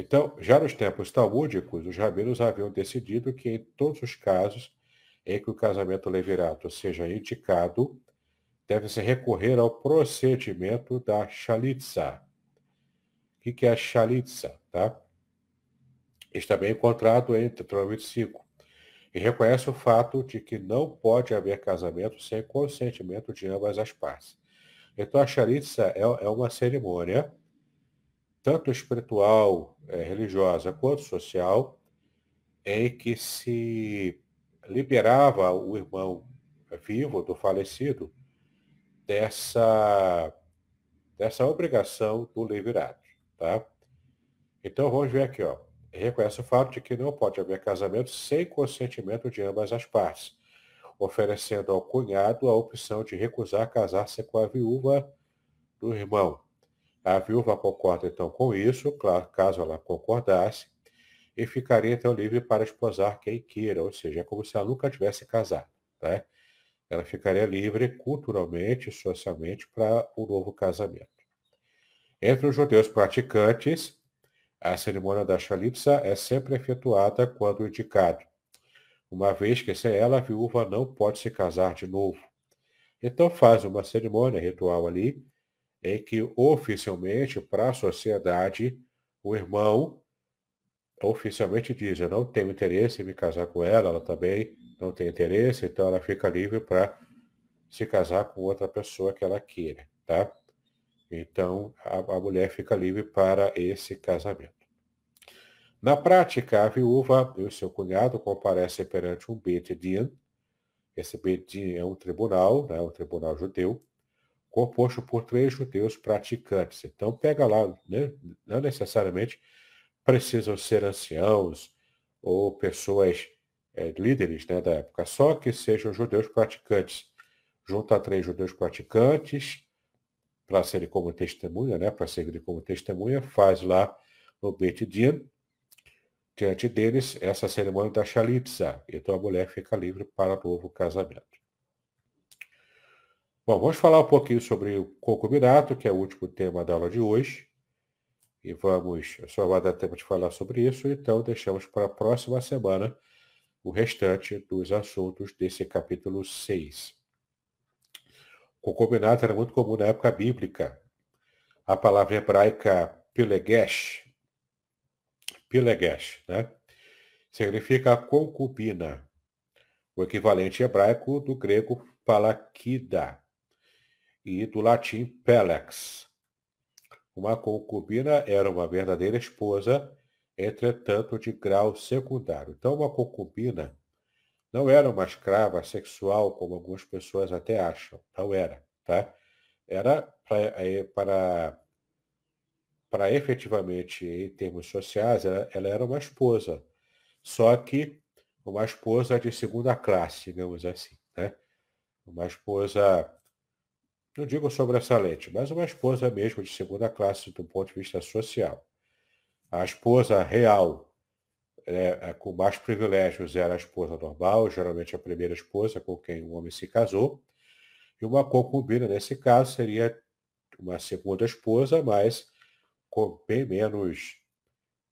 Então, já nos tempos talmúdicos, os rabinos haviam decidido que em todos os casos em que o casamento levirato seja indicado, deve-se recorrer ao procedimento da chalitza. O que é a chalitza? Tá? Está bem encontrado em Deuteronômio 5 e reconhece o fato de que não pode haver casamento sem consentimento de ambas as partes. Então, a chalitza é, é uma cerimônia tanto espiritual, é, religiosa, quanto social, em que se liberava o irmão vivo do falecido dessa, dessa obrigação do levirato. Tá? Então vamos ver aqui, ó. Reconhece o fato de que não pode haver casamento sem consentimento de ambas as partes, oferecendo ao cunhado a opção de recusar casar-se com a viúva do irmão, a viúva concorda então com isso, claro, caso ela concordasse, e ficaria então livre para esposar quem queira, ou seja, é como se ela nunca tivesse casado. Né? Ela ficaria livre culturalmente, socialmente, para o um novo casamento. Entre os judeus praticantes, a cerimônia da chalitza é sempre efetuada quando indicado, uma vez que sem ela a viúva não pode se casar de novo. Então faz uma cerimônia ritual ali, é que oficialmente, para a sociedade, o irmão oficialmente diz, eu não tenho interesse em me casar com ela, ela também não tem interesse, então ela fica livre para se casar com outra pessoa que ela queira, tá? Então, a, a mulher fica livre para esse casamento. Na prática, a viúva e o seu cunhado comparecem perante um Bet Din. Esse Bet Din é um tribunal, né, um tribunal judeu, composto por três judeus praticantes. Então, pega lá, né? não necessariamente precisam ser anciãos ou pessoas é, líderes né, da época, só que sejam judeus praticantes. Junta três judeus praticantes para serem como testemunha, né, para serem como testemunha, faz lá no Bet Din, diante deles, essa cerimônia da Shalitza. Então a mulher fica livre para novo casamento. Bom, vamos falar um pouquinho sobre o concubinato, que é o último tema da aula de hoje. E vamos, só vai dar tempo de falar sobre isso, então deixamos para a próxima semana o restante dos assuntos desse capítulo 6. O concubinato era muito comum na época bíblica. A palavra hebraica pilegesh, pilegesh, né? Significa concubina, o equivalente hebraico do grego palakida, e do latim pelex. Uma concubina era uma verdadeira esposa, entretanto de grau secundário. Então, uma concubina não era uma escrava sexual, como algumas pessoas até acham. Não era, tá? Era é, para, para efetivamente, em termos sociais, ela, ela era uma esposa. Só que uma esposa de segunda classe, digamos assim, né? Uma esposa não digo sobressalente, mas uma esposa mesmo de segunda classe do ponto de vista social. A esposa real, é, é, com mais privilégios, era a esposa normal, geralmente a primeira esposa com quem o homem se casou. E uma concubina, nesse caso, seria uma segunda esposa, mas com bem menos,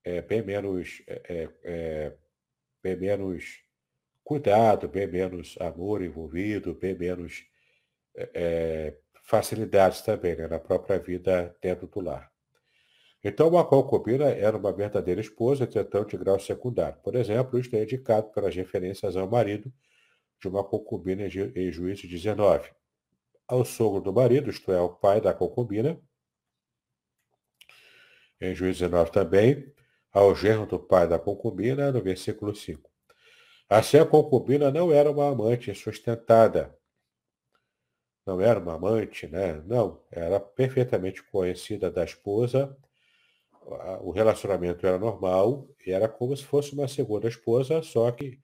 é, bem menos, é, é, é bem menos cuidado, bem menos amor envolvido, bem menos é, facilidades também né, na própria vida dentro do lar. Então, uma concubina era uma verdadeira esposa, entretanto, de grau secundário. Por exemplo, isto é indicado pelas referências ao marido de uma concubina em Juízo 19. Ao sogro do marido, isto é, ao pai da concubina, em Juízo 19 também, ao genro do pai da concubina, no versículo 5. Assim, a concubina não era uma amante sustentada, não era uma amante, né? Não, era perfeitamente conhecida da esposa, o relacionamento era normal, era como se fosse uma segunda esposa, só que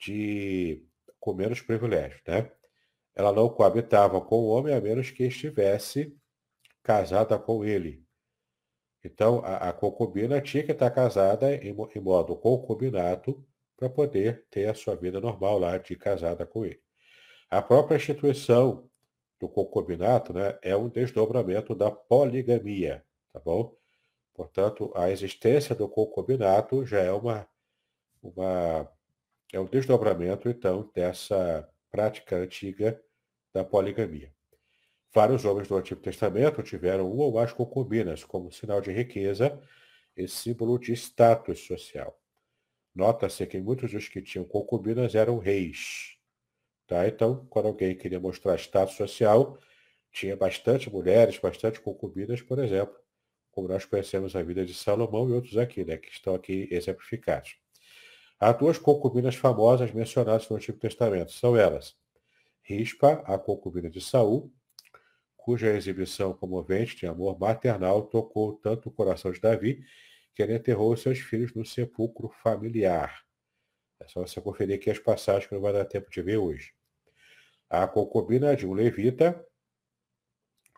de com menos privilégios, né? Ela não coabitava com o homem a menos que estivesse casada com ele. Então, a, a concubina tinha que estar casada em, em modo concubinato para poder ter a sua vida normal lá de casada com ele. A própria instituição do concubinato, né, é um desdobramento da poligamia, tá bom? Portanto, a existência do concubinato já é uma, uma é um desdobramento, então, dessa prática antiga da poligamia. Vários homens do Antigo Testamento tiveram uma ou mais concubinas como sinal de riqueza e símbolo de status social. Nota-se que muitos dos que tinham concubinas eram reis, Tá? Então, quando alguém queria mostrar status social, tinha bastante mulheres, bastante concubinas, por exemplo, como nós conhecemos a vida de Salomão e outros aqui, né, que estão aqui exemplificados. Há duas concubinas famosas mencionadas no Antigo Testamento. São elas, Rispa, a concubina de Saul, cuja exibição comovente de amor maternal tocou tanto o coração de Davi, que ele enterrou seus filhos no sepulcro familiar. É só você conferir aqui as passagens que não vai dar tempo de ver hoje. A concubina de um levita,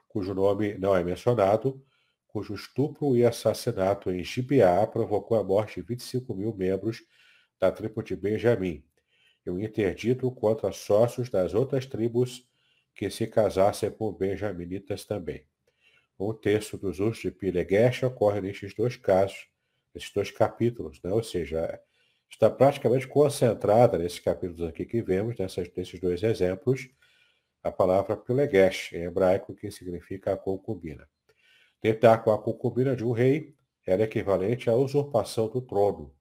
cujo nome não é mencionado, cujo estupro e assassinato em Gibeá provocou a morte de 25 mil membros da tribo de Benjamim, e um interdito contra sócios das outras tribos que se casassem com benjaminitas também. Um terço dos usos de Pilegesh ocorre nestes dois casos, nesses dois capítulos, né? ou seja, está praticamente concentrada nesses capítulos aqui que vemos, nessas, nesses dois exemplos, a palavra pilegesh, em hebraico, que significa a concubina. Deitar com a concubina de um rei era equivalente à usurpação do trono.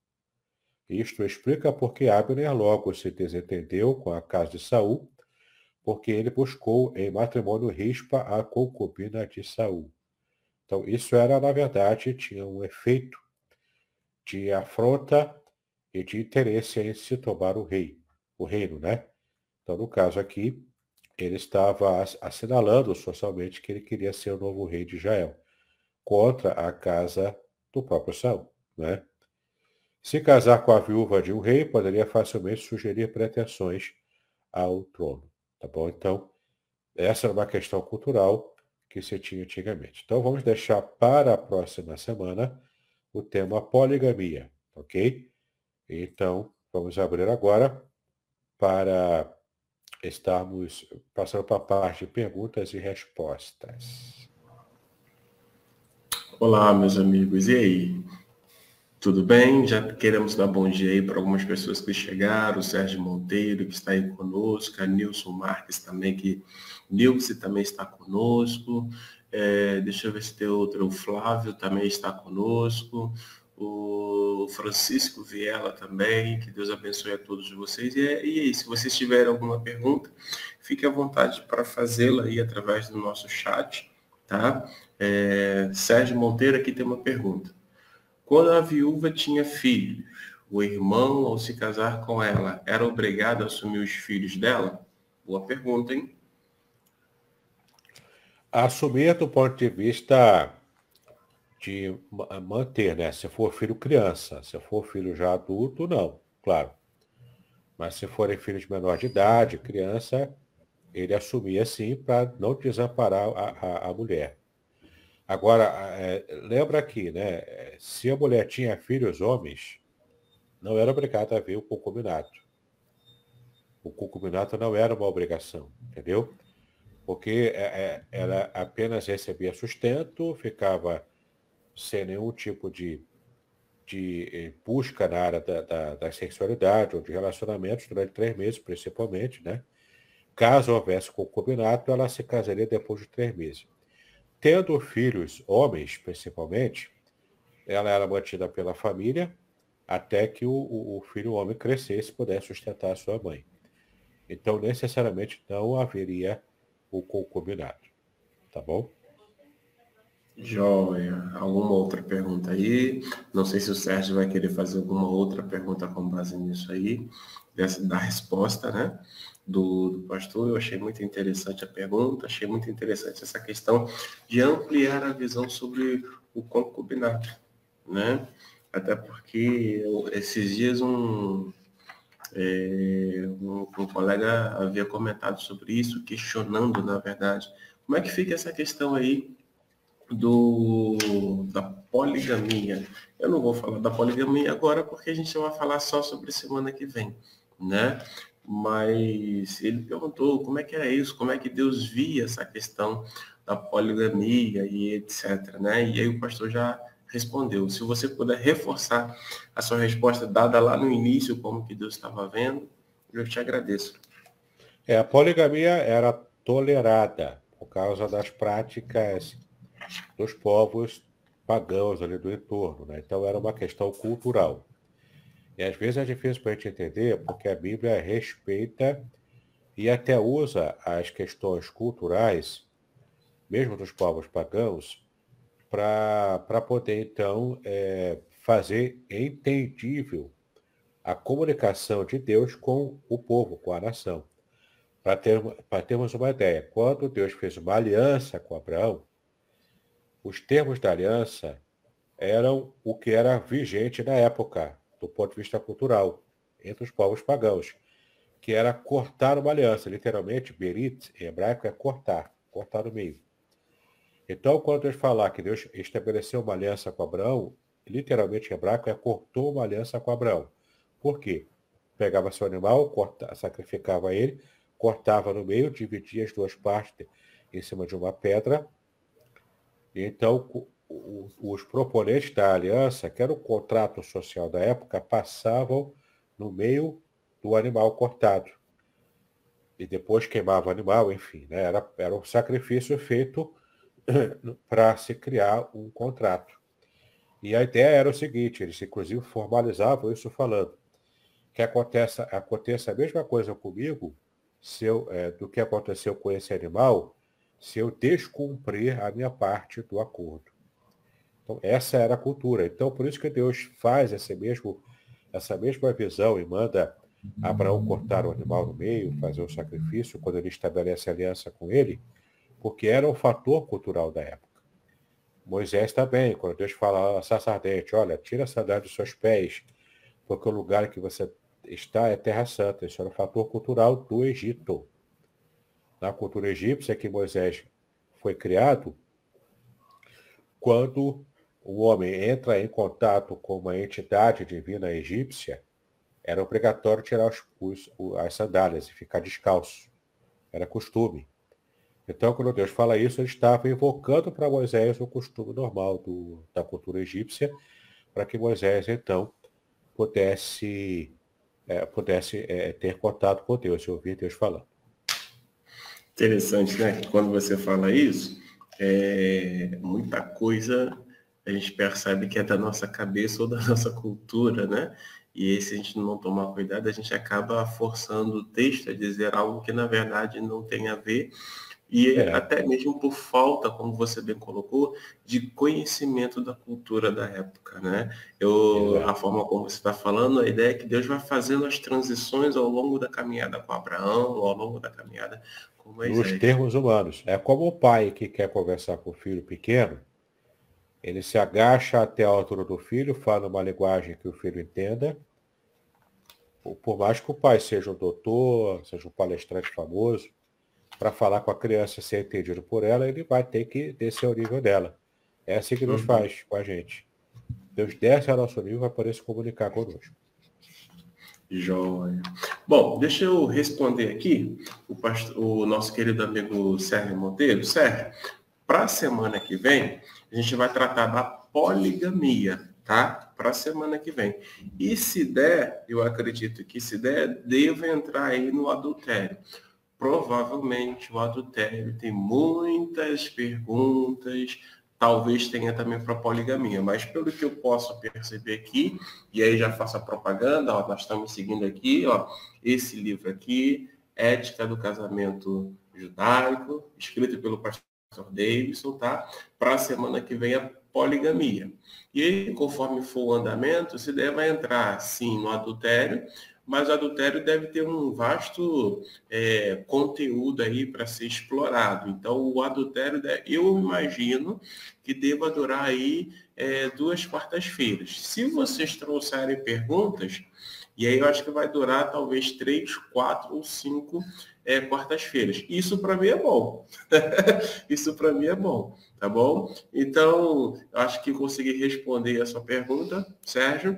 Isto explica por que Abner logo se desentendeu com a casa de Saul, porque ele buscou em matrimônio rispa a concubina de Saul. Então, isso era, na verdade, tinha um efeito de afronta e de interesse em se tomar o rei, o reino, né? Então, no caso aqui, ele estava assinalando socialmente que ele queria ser o novo rei de Israel, contra a casa do próprio Saul, né? Se casar com a viúva de um rei, poderia facilmente sugerir pretensões ao trono, tá bom? Então, essa era uma questão cultural que se tinha antigamente. Então, vamos deixar para a próxima semana o tema poligamia, ok? Então, vamos abrir agora para estarmos passando para a parte de perguntas e respostas. Olá, meus amigos. E aí? Tudo bem? Já queremos dar bom dia aí para algumas pessoas que chegaram, o Sérgio Monteiro, que está aí conosco, a Nilson Marques também, que Nilce também está conosco. É, deixa eu ver se tem outro, o Flávio também está conosco o Francisco Viela também, que Deus abençoe a todos vocês. E, é, e aí, se vocês tiverem alguma pergunta, fique à vontade para fazê-la aí através do nosso chat, tá? É, Sérgio Monteiro aqui tem uma pergunta. Quando a viúva tinha filhos, o irmão, ao se casar com ela, era obrigado a assumir os filhos dela? Boa pergunta, hein? Assumir do ponto de vista de manter, né? Se for filho criança, se for filho já adulto, não, claro. Mas se forem filhos de menor de idade, criança, ele assumia assim para não desamparar a, a, a mulher. Agora, é, lembra aqui, né? Se a mulher tinha filhos homens, não era obrigada a ver o concubinato. O concubinato não era uma obrigação, entendeu? Porque é, ela apenas recebia sustento, ficava sem nenhum tipo de, de eh, busca na área da, da, da sexualidade ou de relacionamentos durante três meses, principalmente, né? Caso houvesse concubinato, ela se casaria depois de três meses. Tendo filhos homens, principalmente, ela era mantida pela família até que o, o filho homem crescesse e pudesse sustentar a sua mãe. Então, necessariamente, não haveria o concubinato. Tá bom? Joia. Alguma outra pergunta aí? Não sei se o Sérgio vai querer fazer alguma outra pergunta com base nisso aí, dessa, da resposta, né? Do, do, pastor. Eu achei muito interessante a pergunta, achei muito interessante essa questão de ampliar a visão sobre o concubinato, né? Até porque eu, esses dias um, é, um, um colega havia comentado sobre isso, questionando, na verdade, como é que fica essa questão aí do, da poligamia. Eu não vou falar da poligamia agora porque a gente vai falar só sobre semana que vem, né? Mas ele perguntou como é que era isso, como é que Deus via essa questão da poligamia e etc, né? E aí o pastor já respondeu. Se você puder reforçar a sua resposta dada lá no início, como que Deus estava vendo, eu te agradeço. É, a poligamia era tolerada por causa das práticas dos povos pagãos ali do entorno. Né? Então era uma questão cultural. E às vezes é difícil para a gente entender porque a Bíblia respeita e até usa as questões culturais, mesmo dos povos pagãos, para poder então é, fazer entendível a comunicação de Deus com o povo, com a nação. Para ter, termos uma ideia, quando Deus fez uma aliança com Abraão, os termos da aliança eram o que era vigente na época, do ponto de vista cultural, entre os povos pagãos, que era cortar uma aliança. Literalmente, berit, em hebraico, é cortar, cortar no meio. Então, quando Deus falar que Deus estabeleceu uma aliança com Abraão, literalmente em hebraico é cortou uma aliança com Abraão. Por quê? Pegava seu animal, corta, sacrificava ele, cortava no meio, dividia as duas partes em cima de uma pedra, então, os proponentes da aliança, que era o contrato social da época, passavam no meio do animal cortado. E depois queimava o animal, enfim, né? era, era um sacrifício feito para se criar um contrato. E a ideia era o seguinte, eles inclusive formalizavam isso falando, que aconteça, aconteça a mesma coisa comigo é, do que aconteceu com esse animal, se eu descumprir a minha parte do acordo. Então, essa era a cultura. Então, por isso que Deus faz esse mesmo, essa mesma visão e manda Abraão cortar o animal no meio, fazer o sacrifício, quando ele estabelece aliança com ele, porque era um fator cultural da época. Moisés também, quando Deus fala a sacerdente, olha, tira a sandália dos seus pés, porque o lugar que você está é terra santa. Isso era um fator cultural do Egito na cultura egípcia que Moisés foi criado, quando o homem entra em contato com uma entidade divina egípcia, era obrigatório tirar os, os, as sandálias e ficar descalço. Era costume. Então, quando Deus fala isso, ele estava invocando para Moisés o costume normal do, da cultura egípcia, para que Moisés, então, pudesse, é, pudesse é, ter contato com Deus e ouvir Deus falando. Interessante, né? Quando você fala isso, é, muita coisa a gente percebe que é da nossa cabeça ou da nossa cultura, né? E aí, se a gente não tomar cuidado, a gente acaba forçando o texto a dizer algo que, na verdade, não tem a ver e é. até mesmo por falta, como você bem colocou, de conhecimento da cultura da época, né? Eu, a forma como você está falando, a ideia é que Deus vai fazendo as transições ao longo da caminhada com Abraão, ao longo da caminhada. Nos termos humanos. É como o pai que quer conversar com o filho pequeno, ele se agacha até a altura do filho, fala uma linguagem que o filho entenda, por mais que o pai seja um doutor, seja um palestrante famoso, para falar com a criança ser entendido por ela, ele vai ter que descer o nível dela. É assim que Deus uhum. faz com a gente. Deus desce ao nosso nível para poder se comunicar conosco. Joia. Bom, deixa eu responder aqui o, pastor, o nosso querido amigo Sérgio Monteiro. Sérgio, para a semana que vem, a gente vai tratar da poligamia, tá? Para a semana que vem. E se der, eu acredito que se der, devo entrar aí no adultério. Provavelmente o adultério tem muitas perguntas, talvez tenha também para poligamia, mas pelo que eu posso perceber aqui, e aí já faço a propaganda, ó, nós estamos seguindo aqui, ó, esse livro aqui, Ética do Casamento Judaico, escrito pelo pastor Davidson, tá? Para a semana que vem a poligamia. E aí, conforme for o andamento, se deve entrar, sim, no adultério, mas o adultério deve ter um vasto é, conteúdo aí para ser explorado. Então, o adultério, eu imagino que deva durar aí é, duas quartas-feiras. Se vocês trouxerem perguntas, e aí eu acho que vai durar talvez três, quatro ou cinco é, quartas-feiras. Isso para mim é bom. Isso para mim é bom, tá bom? Então, acho que consegui responder a sua pergunta, Sérgio.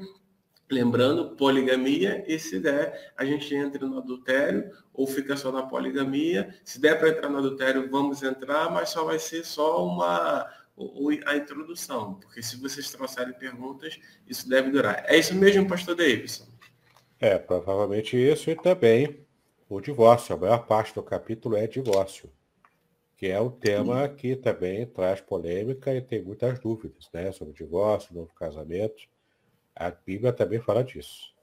Lembrando, poligamia, e se der, a gente entra no adultério ou fica só na poligamia. Se der para entrar no adultério, vamos entrar, mas só vai ser só uma a introdução, porque se vocês trouxerem perguntas, isso deve durar. É isso mesmo, pastor Davidson? É, provavelmente isso e também o divórcio. A maior parte do capítulo é divórcio, que é um tema que também traz polêmica e tem muitas dúvidas, né? Sobre divórcio, novo casamento. A Bíblia também fala disso.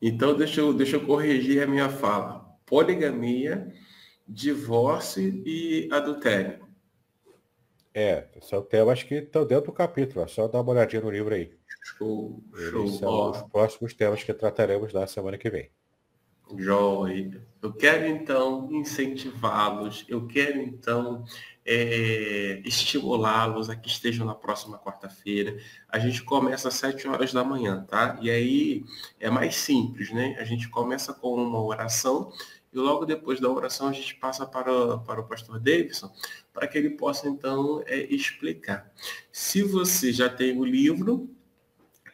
Então, deixa eu, deixa eu corrigir a minha fala. Poligamia, divórcio e adultério. É, são temas que estão dentro do capítulo. É só dar uma olhadinha no livro aí. Show, Eles show. são os próximos temas que trataremos na semana que vem. Joia. Eu quero então incentivá-los, eu quero então é, estimulá-los a que estejam na próxima quarta-feira. A gente começa às 7 horas da manhã, tá? E aí é mais simples, né? A gente começa com uma oração e logo depois da oração a gente passa para, para o pastor Davidson para que ele possa então é, explicar. Se você já tem o livro,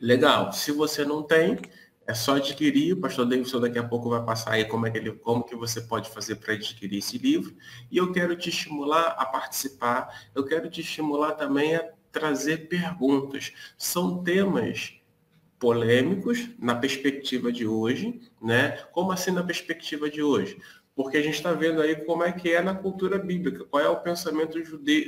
legal. Se você não tem, é só adquirir, o pastor Davidson daqui a pouco vai passar aí como, é que, ele, como que você pode fazer para adquirir esse livro. E eu quero te estimular a participar, eu quero te estimular também a trazer perguntas. São temas polêmicos na perspectiva de hoje, né? Como assim na perspectiva de hoje? Porque a gente está vendo aí como é que é na cultura bíblica, qual é o pensamento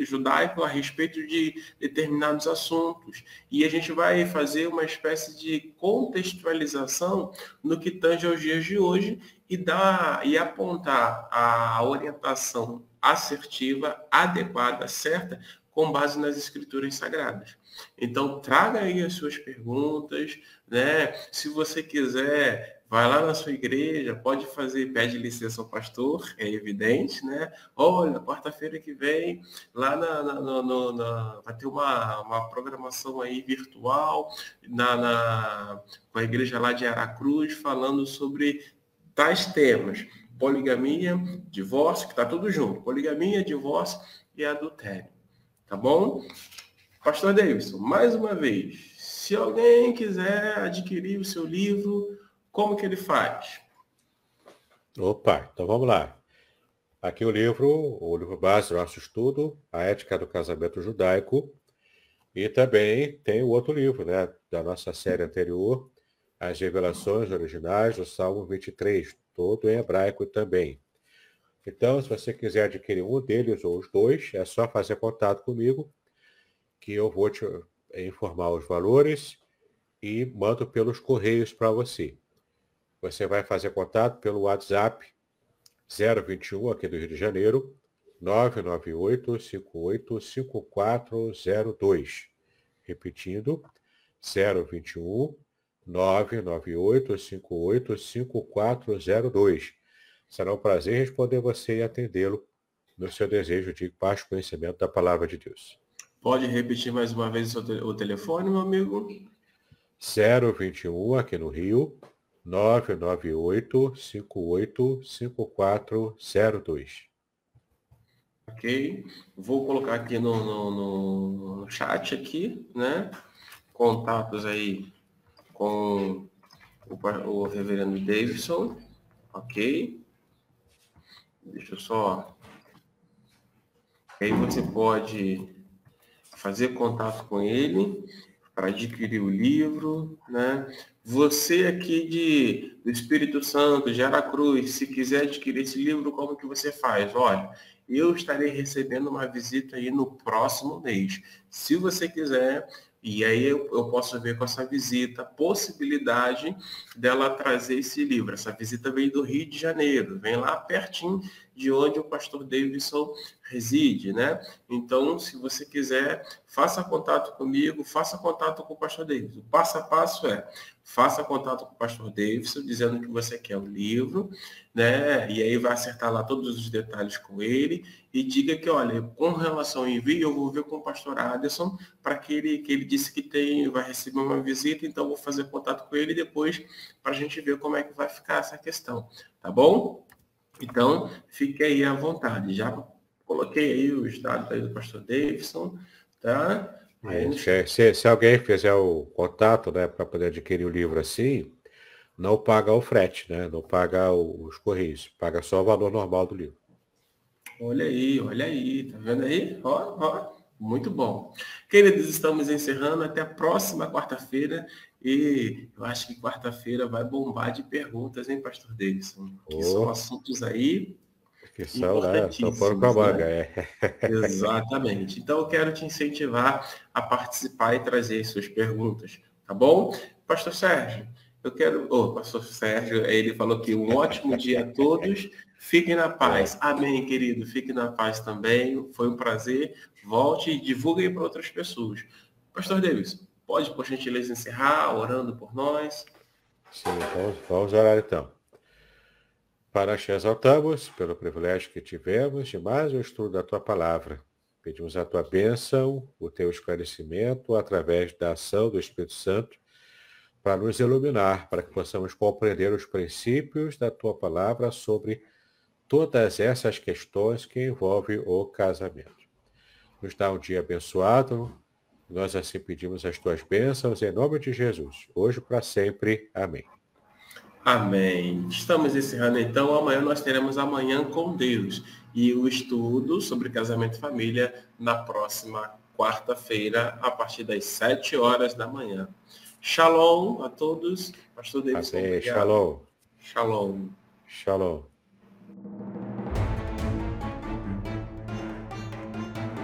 judaico a respeito de determinados assuntos. E a gente vai fazer uma espécie de contextualização no que tange aos dias de hoje e, dar, e apontar a orientação assertiva, adequada, certa, com base nas escrituras sagradas. Então, traga aí as suas perguntas, né? Se você quiser vai lá na sua igreja, pode fazer, pede licença ao pastor, é evidente, né? Olha, quarta-feira que vem, lá na, na, na, na, vai ter uma, uma programação aí virtual na, na, com a igreja lá de Aracruz, falando sobre tais temas. Poligamia, divórcio, que está tudo junto. Poligamia, divórcio e adultério. Tá bom? Pastor Davidson, mais uma vez, se alguém quiser adquirir o seu livro, como que ele faz? Opa, então vamos lá. Aqui o livro, o livro base do nosso estudo, A Ética do Casamento Judaico, e também tem o outro livro, né, da nossa série anterior, As Revelações Originais do Salmo 23, todo em hebraico também. Então, se você quiser adquirir um deles ou os dois, é só fazer contato comigo, que eu vou te informar os valores e mando pelos correios para você. Você vai fazer contato pelo WhatsApp 021 aqui do Rio de Janeiro, 998 58 5402. Repetindo, 021 998 58 5402. Será um prazer responder você e atendê-lo no seu desejo de baixo conhecimento da palavra de Deus. Pode repetir mais uma vez o telefone, meu amigo? 021 aqui no Rio, 998 585402. Ok? Vou colocar aqui no, no, no chat aqui, né? Contatos aí com o, o reverendo Davidson, ok? Deixa eu só. Aí você pode fazer contato com ele para adquirir o livro, né? Você aqui de, do Espírito Santo, de Aracruz, se quiser adquirir esse livro, como que você faz? Olha, eu estarei recebendo uma visita aí no próximo mês. Se você quiser, e aí eu, eu, posso ver com essa visita a possibilidade dela trazer esse livro. Essa visita veio do Rio de Janeiro, vem lá pertinho de onde o pastor Davidson reside, né? Então, se você quiser, faça contato comigo, faça contato com o pastor Davidson. O passo a passo é, faça contato com o pastor Davidson, dizendo que você quer o livro, né? E aí vai acertar lá todos os detalhes com ele e diga que, olha, com relação ao envio, eu vou ver com o pastor Aderson, para que ele, que ele disse que tem, vai receber uma visita, então vou fazer contato com ele depois para a gente ver como é que vai ficar essa questão, tá bom? Então, fique aí à vontade. Já coloquei aí os dados aí do pastor Davidson, tá? É, se, se, alguém fizer o contato, né, para poder adquirir o livro assim, não paga o frete, né? Não paga os correios, paga só o valor normal do livro. Olha aí, olha aí, tá vendo aí? Ó, ó, muito bom. Queridos, estamos encerrando até a próxima quarta-feira e eu acho que quarta-feira vai bombar de perguntas, hein, Pastor Davidson? Que oh. são assuntos aí que são, né? São por com a manga, né? é. Exatamente. Então eu quero te incentivar a participar e trazer suas perguntas, tá bom? Pastor Sérgio, eu quero. Ô, oh, Pastor Sérgio, ele falou que um ótimo dia a todos. Fiquem na paz. Amém, querido. Fiquem na paz também. Foi um prazer. Volte e divulgue para outras pessoas. Pastor Davis, Pode, por gentileza, encerrar orando por nós? Sim, vamos, vamos orar então. Para te exaltamos pelo privilégio que tivemos de mais um estudo da tua palavra. Pedimos a tua bênção, o teu esclarecimento através da ação do Espírito Santo para nos iluminar, para que possamos compreender os princípios da tua palavra sobre todas essas questões que envolvem o casamento. Nos dá um dia abençoado, nós assim pedimos as tuas bênçãos em nome de Jesus, hoje para sempre. Amém. Amém. Estamos encerrando então. Amanhã nós teremos amanhã com Deus e o estudo sobre casamento e família na próxima quarta-feira, a partir das sete horas da manhã. Shalom a todos. Pastor Davidson. Amém. Shalom. Shalom. Shalom.